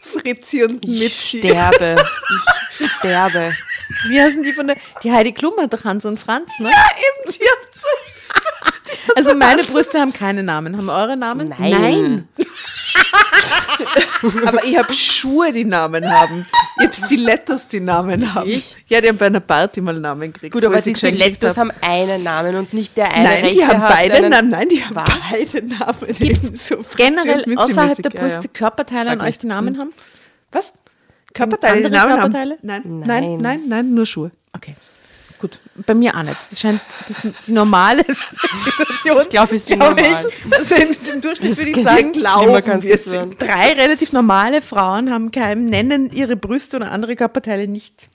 Fritzi und Ich Mitzi. sterbe. Ich sterbe. Wie heißen die von der, die Heidi Klum hat doch Hans und Franz, ne? Eben, die hat so Also meine Brüste haben keine Namen. Haben eure Namen? Nein. Aber ich habe Schuhe, die Namen haben. Ich habe Stilettos, die Namen haben. Ich? Ja, die haben bei einer Party mal Namen gekriegt. Gut, aber die Stilettos hab. haben einen Namen und nicht der eine Nein, die haben beide einen- Namen. Nein, die haben Was? beide Namen. Gibt's Fritzi Generell außerhalb der ja, Brüste ja. Körperteile an euch, die Namen haben? Was? Körperteile, Namen Körperteile? Nein, Nein. nein, nein, nein, nur Schuhe. Okay. Gut, bei mir auch nicht. Das scheint das die normale Situation. Ich glaube, es ist glaub normal. Ich. Also im, Durchschnitt würde ich sagen, glauben wir es. Drei relativ normale Frauen haben keinem, nennen ihre Brüste oder andere Körperteile nicht.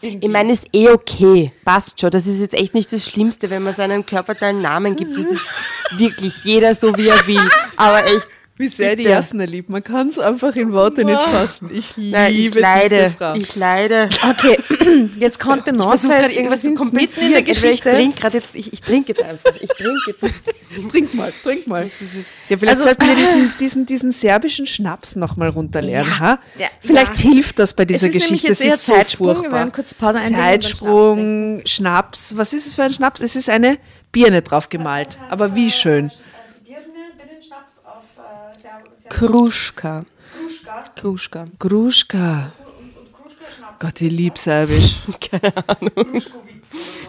Ich meine, ist eh okay. Passt schon. Das ist jetzt echt nicht das Schlimmste, wenn man seinen Körperteil einen Namen gibt. Das ist wirklich jeder so, wie er will. Aber echt. Wie sehr die. Jasna liebt. Man kann es einfach in Worte nicht fassen. Ich liebe Nein, ich diese leide. Frau. Ich leide. Okay, jetzt konnte noch versuche gerade irgendwas zu mitten in der kompensieren. Entweder Ich Geschichte. trinke gerade jetzt, ich, ich trinke jetzt einfach. Ich trinke jetzt. Trink mal, trink mal. Ja, vielleicht Also- sollten wir diesen, diesen, diesen serbischen Schnaps nochmal runterlernen. Ja, ha? ja, vielleicht ja. hilft das bei Es dieser ist nämlich Geschichte. jetzt Das eher ist so Zeitsprung. Wir furchtbar. werden kurz Pause Zeitsprung, Schnaps. Was ist es für ein Schnaps? Es ist eine Birne drauf gemalt. Aber wie schön. Kruschka. Kruschka. Gruschka. Gott, ich lieb Serbisch.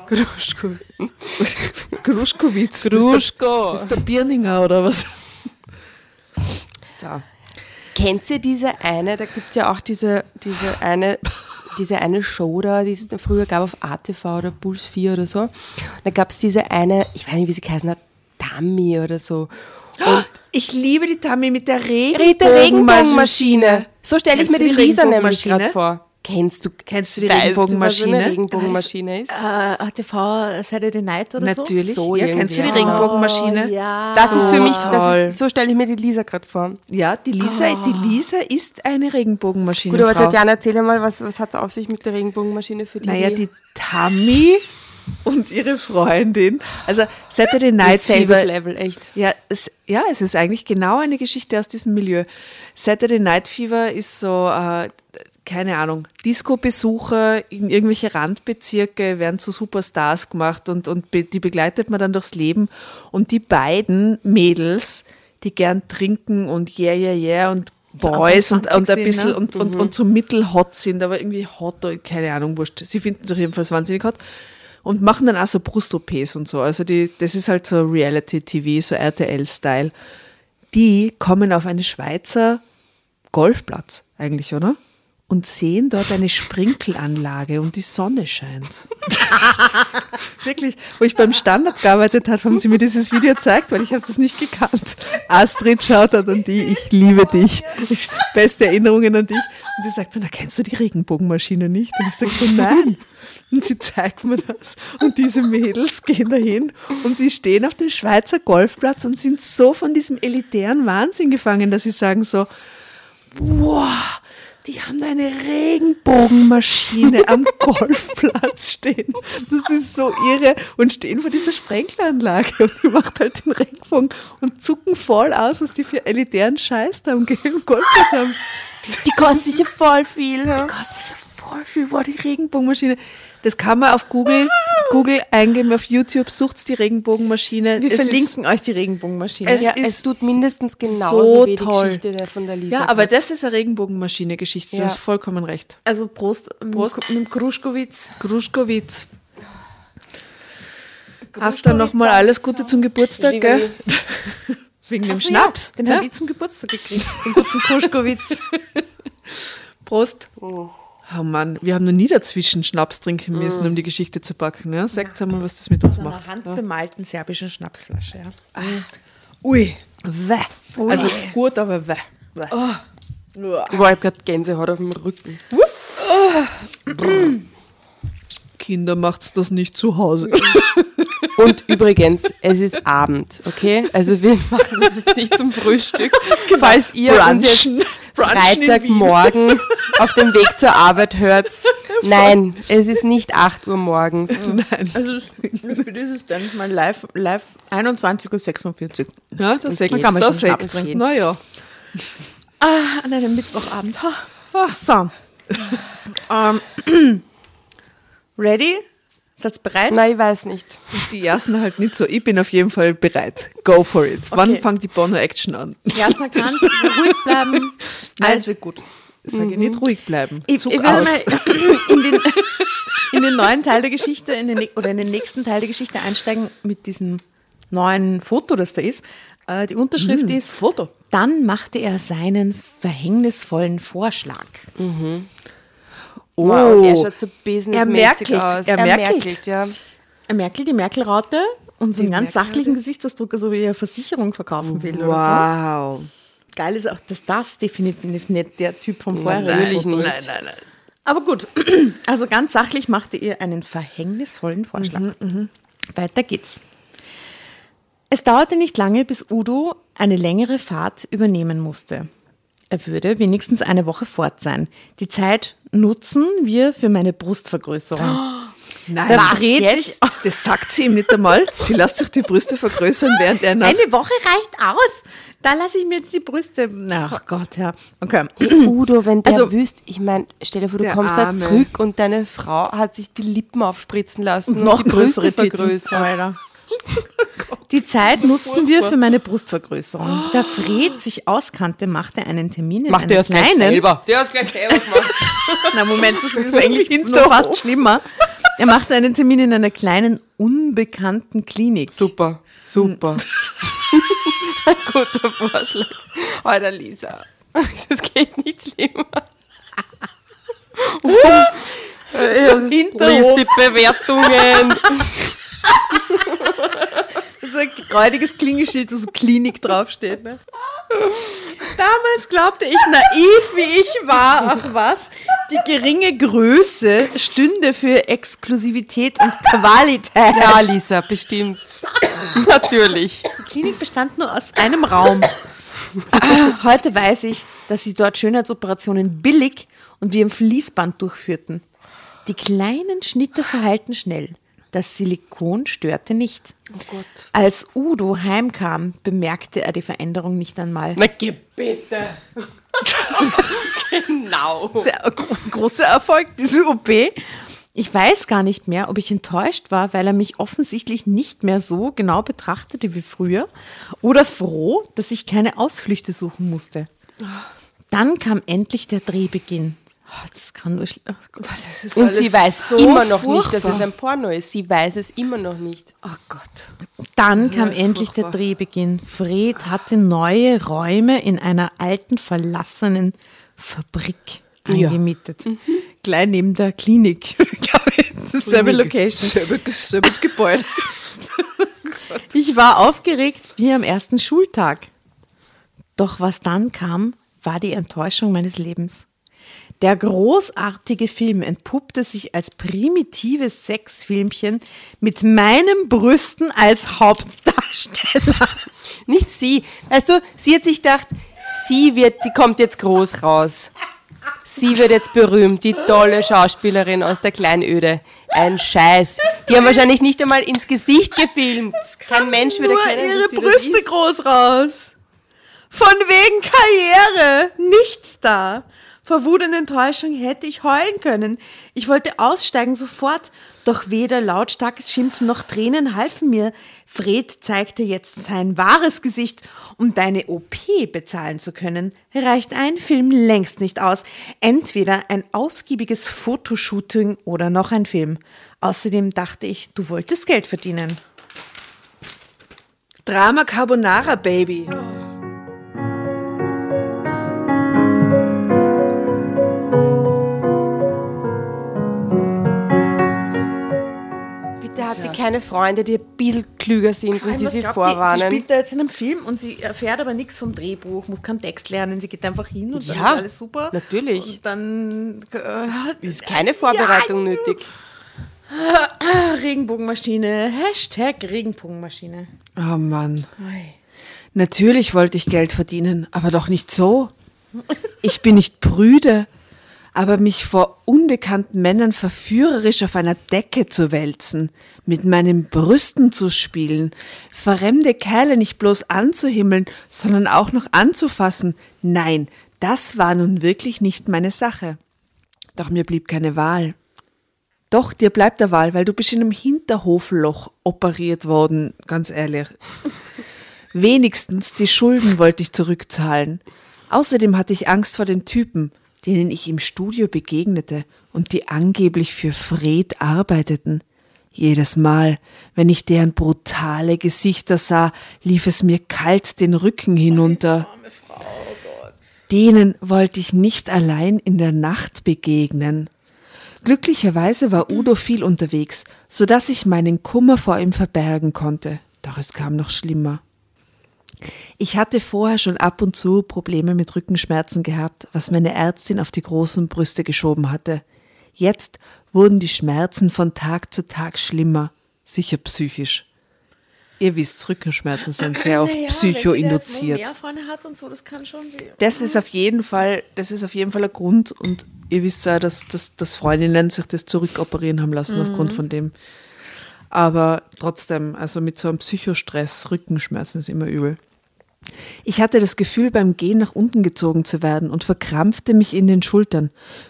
Kruschko. Gruschkowitz. Kruschko. Das ist der Birninger oder was? So. Kennt ihr diese eine, da gibt ja auch diese, diese eine, diese eine Show da, die es dann früher gab auf ATV oder Puls 4 oder so. Da gab es diese eine, ich weiß nicht, wie sie geheißen hat, Tammy oder so. Und Ich liebe die Tami mit der Regenbogenmaschine. Regenbogenmaschine. So stelle ich mir die du die Lisa nämlich Regenbogenmaschine? gerade vor. Kennst du, Kennst du die weißt was Regenbogenmaschine? eine Regenbogenmaschine ist? Äh, ATV Saturday Night oder so? Natürlich. So ja, kennst du die. Regenbogenmaschine? Oh, ja. Das ist für So mich, ist, so stelle ich mir die Lisa gerade vor. Ja, die Lisa, die Lisa ist eine Regenbogenmaschine. Gut, aber. Tatjana, erzähl mal, was, was hat es auf sich mit der Regenbogenmaschine für die? Naja, die Tammy und ihre Freundin. Also Saturday Night Fever. Level, echt. Ja es, ja, es ist eigentlich genau eine Geschichte aus diesem Milieu. Saturday Night Fever ist so, äh, keine Ahnung, Disco-Besucher in irgendwelche Randbezirke werden zu Superstars gemacht und, und be die begleitet man dann durchs Leben. Und die beiden Mädels, die gern trinken und yeah, yeah, yeah und Boys und, 20 und ein bisschen ne? und, und, und so mittelhot sind, aber irgendwie hot, keine Ahnung, wurscht. Sie finden sich jedenfalls wahnsinnig hot und machen dann auch so Brust-OPs und so. Also die, das ist halt so Reality-TV, so RTL-Style. Die kommen auf einen Schweizer Golfplatz eigentlich, oder? Und sehen dort eine Sprinkelanlage und die Sonne scheint. Wirklich, wo ich beim Standard gearbeitet habe, haben sie mir dieses Video gezeigt, weil ich habe das nicht gekannt. Astrid schaut an die, ich liebe dich. Beste Erinnerungen an dich. Und sie sagt so, na kennst du die Regenbogenmaschine nicht? Und ich sage so, nein. Und sie zeigt mir das. Und diese Mädels gehen dahin und sie stehen auf dem Schweizer Golfplatz und sind so von diesem elitären Wahnsinn gefangen, dass sie sagen so, wow, die haben da eine Regenbogenmaschine am Golfplatz stehen. Das ist so irre. Und stehen vor dieser Sprenkleranlage und die macht halt den Regenbogen und zucken voll aus, was die für elitären Scheiß da am Golfplatz haben. Die kostet sich ja voll viel. Ja? kostet ja voll viel, boah, die Regenbogenmaschine. Das kann man auf Google, Google eingeben, auf YouTube sucht die Regenbogenmaschine. Wir Es verlinken euch die Regenbogenmaschine. Es ja, ist es tut mindestens genauso so wie die toll. Geschichte der von der Ist, Lisa. ja, aber gerade. das ist eine Regenbogenmaschine-Geschichte. Du Ja. hast vollkommen recht. also Prost, Prost. mit dem Kruschkowitz. Gruschkowitz. Hast du nochmal alles Gute zum Geburtstag, gell? Wegen dem so, Schnaps. Ja, den ja? habe ich zum Geburtstag gekriegt, den guten Kruschkowitz. Prost. Oh Mann, wir haben noch nie dazwischen Schnaps trinken müssen, um die Geschichte zu packen. Ja? Sagt einmal, was das mit uns Einer macht. handbemalten serbischen Schnapsflasche, ja. Ui. Weh. Also gut, aber weh. weh. Boah, ich habe gerade Gänsehaut auf dem Rücken. Kinder, macht's das nicht zu Hause. Und übrigens, es ist Abend, okay? Also wir machen das jetzt nicht zum Frühstück. Falls ihr uns jetzt Brunchen. In Wien. Freitagmorgen auf dem Weg zur Arbeit hört. Nein, es ist nicht 8 Uhr morgens. Also für dieses dann mal live, live 21.46 Uhr. Ja, das Man sechs, kann mal das schon. Naja. Ah, an einem Mittwochabend. Ha. So. ähm, ready? Seid ihr bereit? Nein, ich weiß nicht. Die ersten halt nicht so. Ich bin auf jeden Fall bereit. Go for it. Wann Okay. fängt die Porno-Action an? Jasna kannst ruhig bleiben. Alles wird gut. Sag ich nicht ruhig bleiben. Ich, Zug ich will aus. mal in den, in den neuen Teil der Geschichte, in den, oder in den nächsten Teil der Geschichte einsteigen mit diesem neuen Foto, das da ist. Äh, Die Unterschrift ist Foto. Dann machte er seinen verhängnisvollen Vorschlag. Oh, und er schaut so businessmäßig merkelt, aus. er merkelt. ja. Merkel, die Merkel-Raute, unseren Die ganz Merkel-Raute. sachlichen Gesichtsausdruck, so wie er Versicherung verkaufen will oder Wow. so. Geil ist auch, dass das definitiv nicht der Typ vom vorherigen Natürlich nicht. ist. Aber gut, also ganz sachlich machte ihr einen verhängnisvollen Vorschlag. Weiter geht's. Es dauerte nicht lange, bis Udo eine längere Fahrt übernehmen musste. Er würde wenigstens eine Woche fort sein. Die Zeit nutzen wir für meine Brustvergrößerung. Nein, Da was jetzt? sich- Das sagt sie ihm nicht einmal. Sie lässt sich die Brüste vergrößern, während er nach Eine Woche reicht aus. Da lasse ich mir jetzt die Brüste. Ach Gott, ja. Okay. Udo, wenn der Also- wüsst, ich meine, stell dir vor, du kommst da Arme. zurück und deine Frau hat sich die Lippen aufspritzen lassen und, noch die Brüste größere Titten. vergrößert. Alter. Die Zeit nutzten wir für meine Brustvergrößerung. Da Fred sich auskannte, machte einen Termin in einer kleinen... Der hat es gleich selber gemacht. Na Moment, das ist eigentlich nur fast schlimmer. Er machte einen Termin in einer kleinen, unbekannten Klinik. Super, super. Ein guter Vorschlag. Alter, Lisa. Das geht nicht schlimmer. Hinterhof. Lies die Bewertungen. Das ist ein räudiges Klingelschild, wo so Klinik draufsteht. Ne? Damals glaubte ich naiv, wie ich war, ach was, die geringe Größe stünde für Exklusivität und Qualität. Ja, Lisa, bestimmt. Natürlich. Die Klinik bestand nur aus einem Raum. Heute weiß ich, dass sie dort Schönheitsoperationen billig und wie im Fließband durchführten. Die kleinen Schnitte verheilten schnell. Das Silikon störte nicht. Als Udo heimkam, bemerkte er die Veränderung nicht einmal. Na, geh bitte. genau. Sehr gro- großer Erfolg, diese OP. Ich weiß gar nicht mehr, ob ich enttäuscht war, weil er mich offensichtlich nicht mehr so genau betrachtete wie früher oder froh, dass ich keine Ausflüchte suchen musste. Dann kam endlich der Drehbeginn. Oh, das kann nur schl- oh Gott. Das ist Und sie weiß so immer noch nicht, dass furchtbar. es ein Porno ist. Sie weiß es immer noch nicht. Oh Gott. Dann kam endlich furchtbar. der Drehbeginn. Fred hatte neue Räume in einer alten, verlassenen Fabrik Ja. eingemietet. Gleich neben der Klinik, glaube ich. Selbe Location. Selbes, selbes Gebäude. Ich war aufgeregt wie am ersten Schultag. Doch was dann kam, war die Enttäuschung meines Lebens. Der großartige Film entpuppte sich als primitives Sexfilmchen mit meinen Brüsten als Hauptdarsteller. Nicht sie. Weißt du, sie hat sich gedacht, sie wird, sie kommt jetzt groß raus. Sie wird jetzt berühmt, die tolle Schauspielerin aus der Kleinöde. Ein Scheiß. Die haben wahrscheinlich nicht einmal ins Gesicht gefilmt. Kein Mensch würde Nur erkennen, ihre Brüste groß raus. Von wegen Karriere. Nichts da. Vor Wut und Enttäuschung hätte ich heulen können. Ich wollte aussteigen sofort, doch weder lautstarkes Schimpfen noch Tränen halfen mir. Fred zeigte jetzt sein wahres Gesicht. Um deine OP bezahlen zu können, reicht ein Film längst nicht aus. Entweder ein ausgiebiges Fotoshooting oder noch ein Film. Außerdem dachte ich, du wolltest Geld verdienen. Drama Carbonara, Baby. Keine Freunde, die ein bisschen klüger sind allem, und die sie glaubt vorwarnen. Sie spielt da jetzt in einem Film und sie erfährt aber nichts vom Drehbuch, muss keinen Text lernen, sie geht einfach hin und dann Ja, ist alles super. natürlich. Und dann äh, ist keine Vorbereitung Ja, nötig. Regenbogenmaschine, Hashtag Regenbogenmaschine. Oh Mann. Natürlich wollte ich Geld verdienen, aber doch nicht so. Ich bin nicht prüde, aber mich vor unbekannten Männern verführerisch auf einer Decke zu wälzen, mit meinen Brüsten zu spielen, fremde Kerle nicht bloß anzuhimmeln, sondern auch noch anzufassen, nein, das war nun wirklich nicht meine Sache. Doch mir blieb keine Wahl. Doch, dir bleibt der Wahl, weil du bist in einem Hinterhofloch operiert worden, ganz ehrlich. Wenigstens die Schulden wollte ich zurückzahlen. Außerdem hatte ich Angst vor den Typen, denen ich im Studio begegnete und die angeblich für Fred arbeiteten. Jedes Mal, wenn ich deren brutale Gesichter sah, lief es mir kalt den Rücken hinunter. Denen wollte ich nicht allein in der Nacht begegnen. Glücklicherweise war Udo viel unterwegs, so dass ich meinen Kummer vor ihm verbergen konnte. Doch es kam noch schlimmer. Ich hatte vorher schon ab und zu Probleme mit Rückenschmerzen gehabt, was meine Ärztin auf die großen Brüste geschoben hatte. Jetzt wurden die Schmerzen von Tag zu Tag schlimmer, sicher psychisch. Ihr wisst, Rückenschmerzen sind sehr oft psychoinduziert. Vorne hat und so, das kann schon weh. Das ist auf jeden Fall, das ist auf jeden Fall ein Grund und ihr wisst ja, dass, dass, dass Freundinnen sich das zurückoperieren haben lassen aufgrund von dem. Aber trotzdem, also mit so einem Psychostress, Rückenschmerzen ist immer übel. Ich hatte das Gefühl, beim Gehen nach unten gezogen zu werden und verkrampfte mich in den Schultern.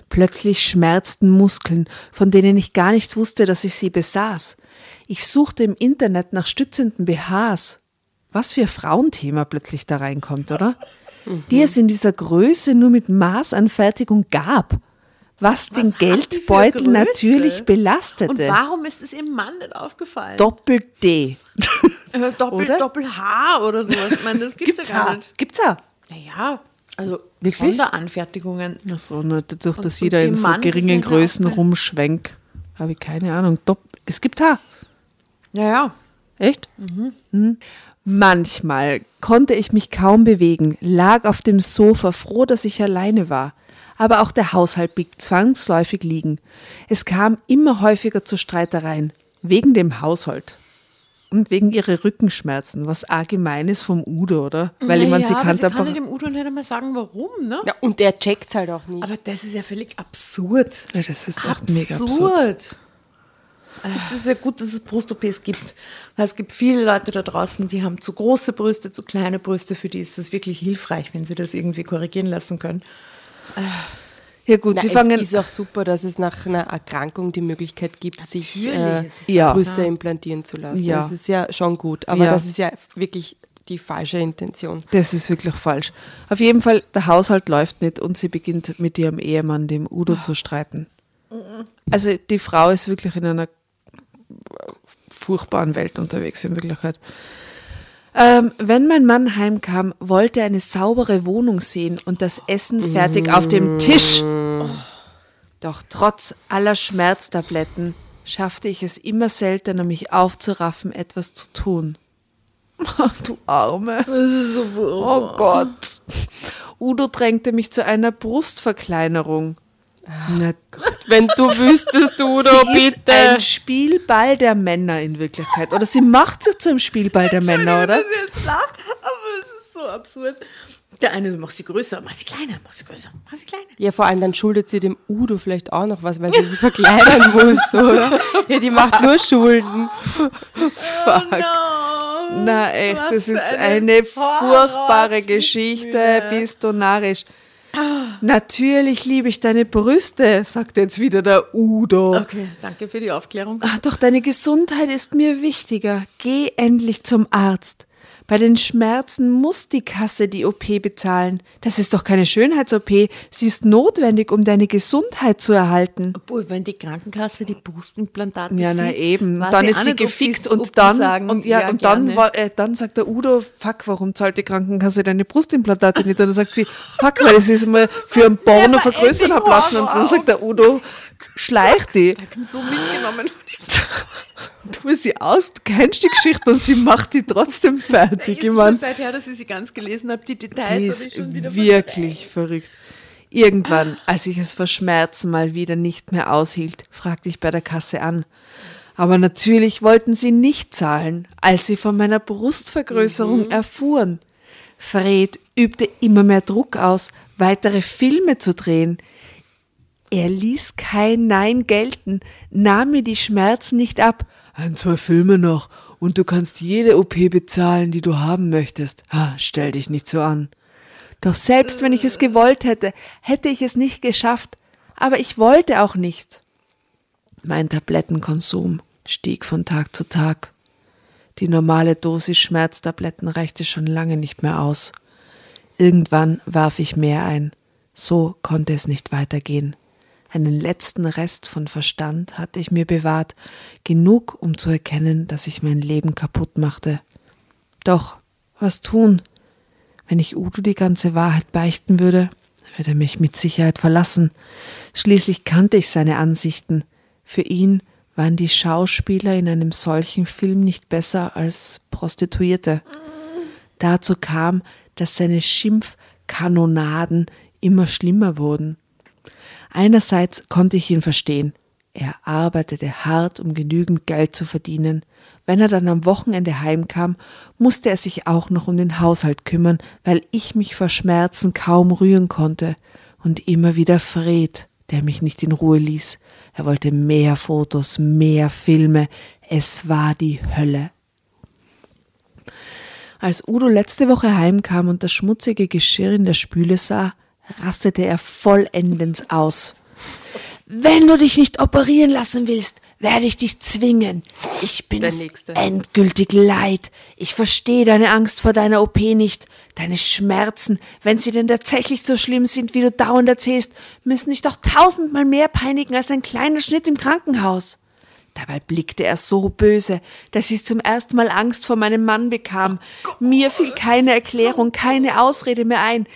Plötzlich schmerzten Muskeln, von denen ich gar nicht wusste, dass ich sie besaß. Ich suchte im Internet nach stützenden BHs. Was für ein Frauenthema plötzlich da reinkommt, oder? Die es in dieser Größe nur mit Maßanfertigung gab. Was, den Geldbeutel natürlich belastete. Und warum ist es ihrem Mann nicht aufgefallen? Doppel-D. Äh, Doppel, Oder? Doppel-H oder sowas. Ich meine, das gibt's, ja gar nicht. Gibt's ja. Naja, also Wirklich? Sonderanfertigungen. Ach so, ne, dadurch, dass und jeder dem in so es geringen Größen rumschwenkt. Habe ich keine Ahnung. Dopp es gibt Haar. Naja, Echt? Mhm. Manchmal konnte ich mich kaum bewegen, lag auf dem Sofa, froh, dass ich alleine war. Aber auch der Haushalt blieb zwangsläufig liegen. Es kam immer häufiger zu Streitereien. Wegen dem Haushalt. Und wegen ihrer Rückenschmerzen, was allgemein ist vom Udo, oder? Weil ich meine, sie aber kann sie einfach. kann dem Udo nicht einmal sagen, warum, ne? Ja, und der checkt's halt auch nicht. Aber das ist ja völlig absurd. Ja, das ist echt mega absurd. absurd. Also Es ist ja gut, dass es Brust-OPs gibt. Weil es gibt viele Leute da draußen, die haben zu große Brüste, zu kleine Brüste. Für die ist es wirklich hilfreich, wenn sie das irgendwie korrigieren lassen können. Ja gut, Na, sie es fangen. ist auch super, dass es nach einer Erkrankung die Möglichkeit gibt, sich äh, es Ja. Brüste implantieren zu lassen. Ja. Das ist ja schon gut, aber Ja. das ist ja wirklich die falsche Intention. Das ist wirklich falsch. Auf jeden Fall, der Haushalt läuft nicht und sie beginnt mit ihrem Ehemann, dem Udo, zu streiten. Also die Frau ist wirklich in einer furchtbaren Welt unterwegs in Wirklichkeit. Ähm, wenn mein Mann heimkam, wollte er eine saubere Wohnung sehen und das Essen fertig auf dem Tisch. Doch trotz aller Schmerztabletten schaffte ich es immer seltener, mich aufzuraffen, etwas zu tun. du Arme. Oh Gott. Udo drängte mich zu einer Brustverkleinerung. Na, Wenn du wüsstest, Udo, sie ist ein Spielball der Männer in Wirklichkeit. Oder sie macht sich zum Spielball der Männer, oder? dass ich jetzt lache, aber es ist so absurd. Der eine macht sie größer, mach sie kleiner, mach sie größer, mach sie kleiner. Ja, vor allem dann schuldet sie dem Udo vielleicht auch noch was, weil sie sich verkleinern muss, oder? Ja, die macht nur Schulden. Fuck. Na echt, Was das ist eine eine furchtbare Geschichte, bist du narrisch. Natürlich liebe ich deine Brüste, sagt jetzt wieder der Udo. Okay, danke für die Aufklärung. Ah, doch deine Gesundheit ist mir wichtiger. Geh endlich zum Arzt. Bei den Schmerzen muss die Kasse die OP bezahlen. Das ist doch keine Schönheits-OP. Sie ist notwendig, um deine Gesundheit zu erhalten. Obwohl, wenn die Krankenkasse die Brustimplantate Ja, na sieht, eben. Dann ist sie gefickt und dann sagen, und ja, und dann gerne. war, äh, dann sagt der Udo, fuck, warum zahlt die Krankenkasse deine Brustimplantate nicht? Und dann sagt sie, fuck, weil es ist immer für ein Porno vergrößern hab lassen. Und dann sagt der Udo, schleicht die. Ich bin so mitgenommen von Du sie aus, du kennst die Geschichte und sie macht die trotzdem fertig. Ist Ich mein, schon seither, dass ich sie ganz gelesen habe. Die Details die ist schon wieder wirklich verrückt. Irgendwann, als ich es vor Schmerzen mal wieder nicht mehr aushielt, fragte ich bei der Kasse an. Aber natürlich wollten sie nicht zahlen, als sie von meiner Brustvergrößerung erfuhren. Fred übte immer mehr Druck aus, weitere Filme zu drehen. Er ließ kein Nein gelten, nahm mir die Schmerzen nicht ab. Ein, zwei Filme noch und du kannst jede OP bezahlen, die du haben möchtest. Ha, stell dich nicht so an. Doch selbst wenn ich es gewollt hätte, hätte ich es nicht geschafft. Aber ich wollte auch nicht. Mein Tablettenkonsum stieg von Tag zu Tag. Die normale Dosis Schmerztabletten reichte schon lange nicht mehr aus. Irgendwann warf ich mehr ein. So konnte es nicht weitergehen. Einen letzten Rest von Verstand hatte ich mir bewahrt, genug, um zu erkennen, dass ich mein Leben kaputt machte. Doch, was tun? Wenn ich Udo die ganze Wahrheit beichten würde, würde er mich mit Sicherheit verlassen. Schließlich kannte ich seine Ansichten. Für ihn waren die Schauspieler in einem solchen Film nicht besser als Prostituierte. Dazu kam, dass seine Schimpfkanonaden immer schlimmer wurden. Einerseits konnte ich ihn verstehen. Er arbeitete hart, um genügend Geld zu verdienen. Wenn er dann am Wochenende heimkam, musste er sich auch noch um den Haushalt kümmern, weil ich mich vor Schmerzen kaum rühren konnte. Und immer wieder Fred, der mich nicht in Ruhe ließ. Er wollte mehr Fotos, mehr Filme. Es war die Hölle. Als Udo letzte Woche heimkam und das schmutzige Geschirr in der Spüle sah, rastete er vollendens aus. Wenn du dich nicht operieren lassen willst, werde ich dich zwingen. Ich bin es endgültig leid. Ich verstehe deine Angst vor deiner OP nicht. Deine Schmerzen, wenn sie denn tatsächlich so schlimm sind, wie du dauernd erzählst, müssen dich doch tausendmal mehr peinigen als ein kleiner Schnitt im Krankenhaus. Dabei blickte er so böse, dass ich zum ersten Mal Angst vor meinem Mann bekam. Mir fiel keine Erklärung, keine Ausrede mehr ein.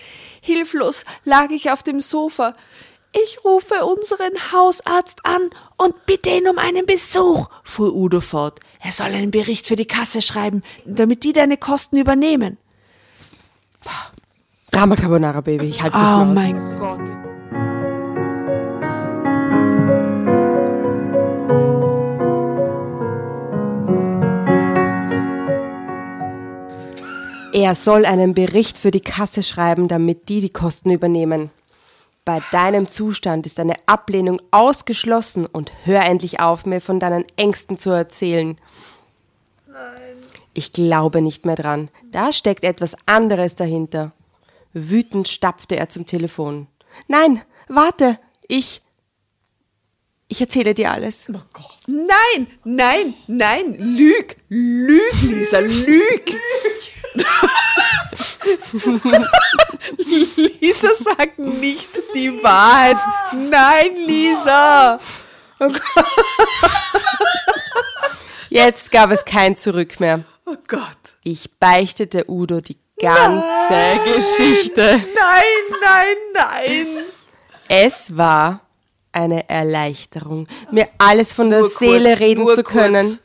Hilflos lag ich auf dem Sofa. Ich rufe unseren Hausarzt an und bitte ihn um einen Besuch, fuhr Udo fort. Er soll einen Bericht für die Kasse schreiben, damit die deine Kosten übernehmen. Drama Carbonara, Baby. Ich halte es nicht Oh mehr aus. mein Gott. Er soll einen Bericht für die Kasse schreiben, damit die die Kosten übernehmen. Bei deinem Zustand ist eine Ablehnung ausgeschlossen und hör endlich auf, mir von deinen Ängsten zu erzählen. Ich glaube nicht mehr dran. Da steckt etwas anderes dahinter. Wütend stapfte er zum Telefon. Nein, warte, ich. Ich erzähle dir alles. Nein, nein, nein, lüg, lüg, Lisa, lüg. Lisa sagt nicht die Wahrheit. Nein, Lisa. Jetzt gab es kein Zurück mehr. Oh Gott. Ich beichtete Udo die ganze Geschichte. Nein, nein, nein. Es war eine Erleichterung, mir alles von der Nur kurz, Seele reden nur zu können. kurz.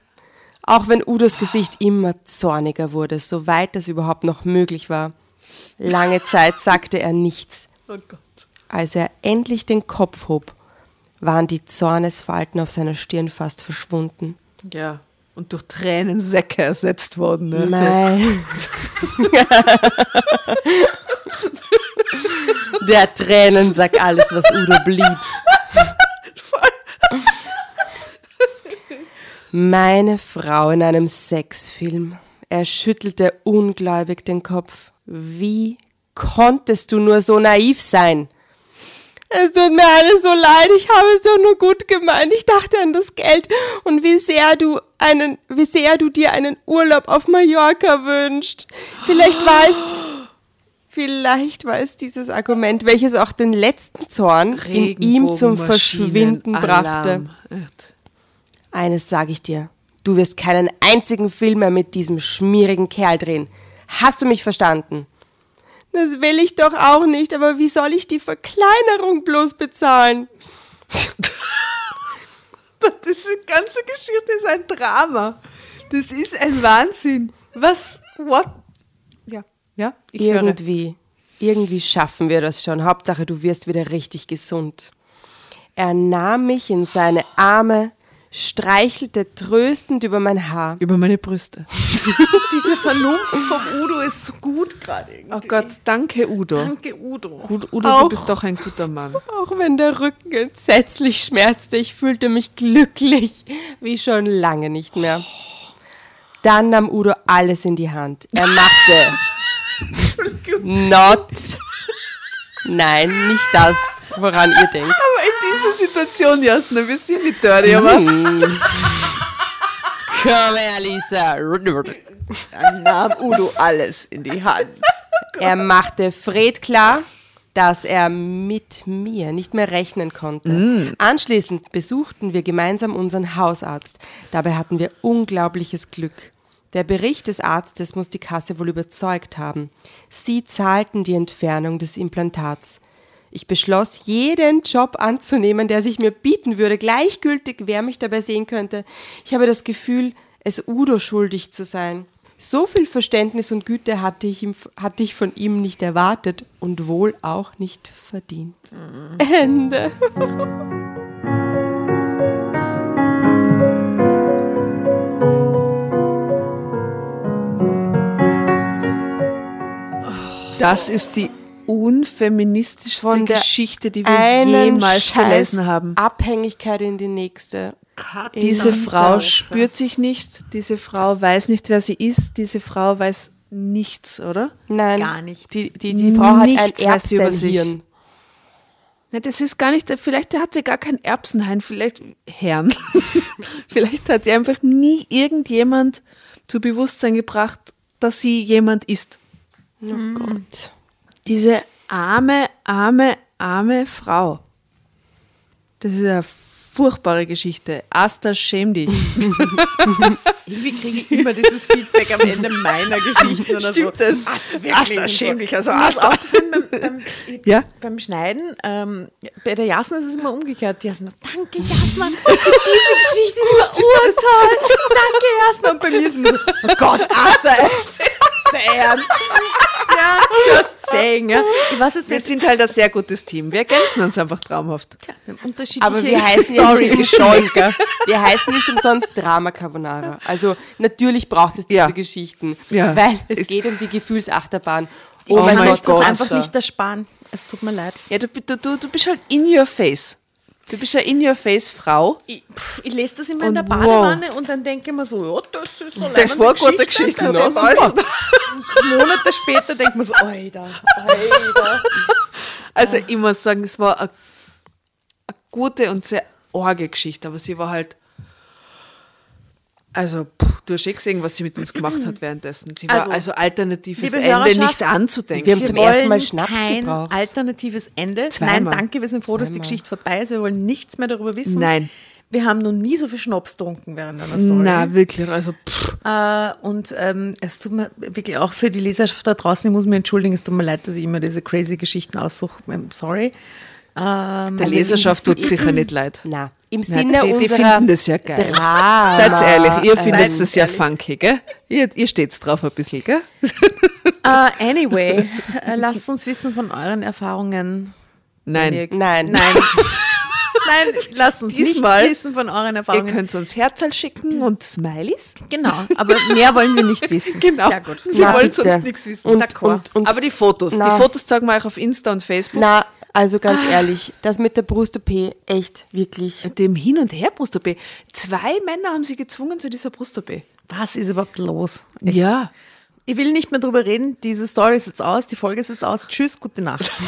Auch wenn Udos Gesicht immer zorniger wurde, soweit das überhaupt noch möglich war. Lange Zeit sagte er nichts. Oh Gott. Als er endlich den Kopf hob, waren die Zornesfalten auf seiner Stirn fast verschwunden. Ja, und durch Tränensäcke ersetzt worden. Ne? Mein. Der Tränensack, alles, was Udo blieb. Meine Frau in einem Sexfilm. Er schüttelte ungläubig den Kopf. Wie konntest du nur so naiv sein? Es tut mir alles so leid, ich habe es doch nur gut gemeint. Ich dachte an das Geld und wie sehr du einen, wie sehr du dir einen Urlaub auf Mallorca wünschst. Vielleicht war es, vielleicht war es dieses Argument, welches auch den letzten Zorn in ihm zum Verschwinden brachte. Eines sage ich dir. Du wirst keinen einzigen Film mehr mit diesem schmierigen Kerl drehen. Hast du mich verstanden? Das will ich doch auch nicht, aber wie soll ich die Verkleinerung bloß bezahlen? Diese ganze Geschichte ist ein Drama. Das ist ein Wahnsinn. Was? What? Ja, ja, ich höre. irgendwie, irgendwie schaffen wir das schon. Hauptsache, du wirst wieder richtig gesund. Er nahm mich in seine Arme, streichelte tröstend über mein Haar. Über meine Brüste. Diese Vernunft vom Udo ist so gut gerade. irgendwie. Oh Gott, danke Udo. Danke, Udo. Gut, Udo, Auch. du bist doch ein guter Mann. Auch wenn der Rücken entsetzlich schmerzte, ich fühlte mich glücklich, wie schon lange nicht mehr. Dann nahm Udo alles in die Hand. Er machte not. Nein, nicht das, woran ihr denkt. Aber in dieser Situation, Jasna, wir sind nicht dirty, aber Komm her, Lisa. Dann nahm Udo alles in die Hand. Er machte Fred klar, dass er mit mir nicht mehr rechnen konnte. Anschließend besuchten wir gemeinsam unseren Hausarzt. Dabei hatten wir unglaubliches Glück. Der Bericht des Arztes muss die Kasse wohl überzeugt haben. Sie zahlten die Entfernung des Implantats. Ich beschloss, jeden Job anzunehmen, der sich mir bieten würde, gleichgültig, wer mich dabei sehen könnte. Ich habe das Gefühl, es Udo schuldig zu sein. So viel Verständnis und Güte hatte ich, ihm, hatte ich von ihm nicht erwartet und wohl auch nicht verdient. Ende. das ist die unfeministischste Von der Geschichte, die wir Einen jemals Scheiß gelesen haben. Abhängigkeit in die nächste. Diese Dieser Frau spürt sich nicht, diese Frau weiß nicht, wer sie ist, diese Frau weiß nichts, oder? Nein, Gar nicht. Die, die, die Frau hat ein Nichts sie sich. Erbsenhirn. Ne, das ist gar nicht, vielleicht hat sie gar kein Erbsenhain, vielleicht Herrn. vielleicht hat ihr einfach nie irgendjemand zu Bewusstsein gebracht, dass sie jemand ist. Oh Gott. Diese arme, arme, arme Frau. Das ist eine furchtbare Geschichte. Asta, schäm dich. Irgendwie kriege ich immer dieses Feedback am Ende meiner Geschichten oder Stimmt so. das? Asta, wirklich. Asta, schäm dich. Also Asta. beim, beim, Ja? beim Schneiden, ähm, bei der Jasna ist es immer umgekehrt. Die Jasna, danke Jasna, diese Geschichte, die war urtoll. Danke Jasna. Und bei mir ist es immer oh Gott, Asta, echt? Der Ernst? Ja, just saying. Ja. Ich weiß jetzt Wir nicht, sind halt ein sehr gutes Team. Wir ergänzen uns einfach traumhaft. wir haben unterschiedliche Aber wir heißen ja nicht Story umsonst, wir heißen nicht umsonst Drama Carbonara. Also natürlich braucht es diese Ja. Geschichten, Ja. weil es Es- geht um die Gefühlsachterbahn. Ich Oh mein euch das Gott. einfach nicht ersparen. Es tut mir leid. Ja, du, du, du, du bist halt in your face. Du bist ja in your face Frau. Ich, ich lese das immer in Und der wow. Badewanne und dann denke ich mir so, ja, das ist so Das war eine gute Geschichte. Das super. super. Monate später denkt man so, Alter, Alter. Also ich muss sagen, es war eine, eine gute und sehr arge Geschichte, aber sie war halt. Also, puh, du hast eh gesehen, was sie mit uns gemacht hat währenddessen. Sie war Also, also, alternatives liebe Ende nicht anzudenken. wir haben zum ersten Mal Schnaps kein gebraucht. alternatives Ende. Zweimal. Nein, danke, wir sind froh, dass die Zweimal. Geschichte vorbei ist. Wir wollen nichts mehr darüber wissen. Nein. Wir haben noch nie so viel Schnaps getrunken während einer Story. Na, wirklich. Also, pff, Äh, und ähm, es tut mir wirklich auch für die Leserschaft da draußen, ich muss mich entschuldigen, es tut mir leid, dass ich immer diese crazy Geschichten aussuche. Ähm, sorry. Ähm, der also Leserschaft im- tut sicher nicht leid. Na, im Nein, Sinne die, die unserer finden das ja geil. Drama. Seid ehrlich, ihr findet ähm, das ja funky, gell? Ihr, ihr steht's drauf ein bisschen, gell? Äh, anyway, äh, lasst uns wissen von euren Erfahrungen. Nein. Ihr- Nein. Nein. Nein, lasst uns Diesmal- nicht wissen von euren Ihr Erfahrungen. könnt uns Herzal schicken und Smileys. Genau, aber mehr wollen wir nicht wissen. Genau. Sehr gut. Wir Na, wollen bitte. sonst nichts wissen. Und, D'accord. und, und, Aber die Fotos, Na. die Fotos zeigen wir euch auf Insta und Facebook. na, also ganz ehrlich, das mit der Brust-OP, echt, wirklich. Dem Hin- und Her Brust-OP. Zwei Männer haben sie gezwungen zu dieser Brust-OP. Was ist überhaupt los? Echt? Ja. Ich will nicht mehr drüber reden. Diese Story ist jetzt aus, die Folge ist jetzt aus. Tschüss, gute Nacht.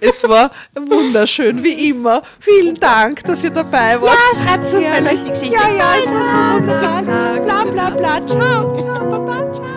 Es war wunderschön, wie immer. Vielen Dank, dass ihr dabei wart. Ja, schreibt uns, wenn euch die Geschichte Ja, ja, es war so. Bla bla bla. Ciao, ciao, baba, ciao.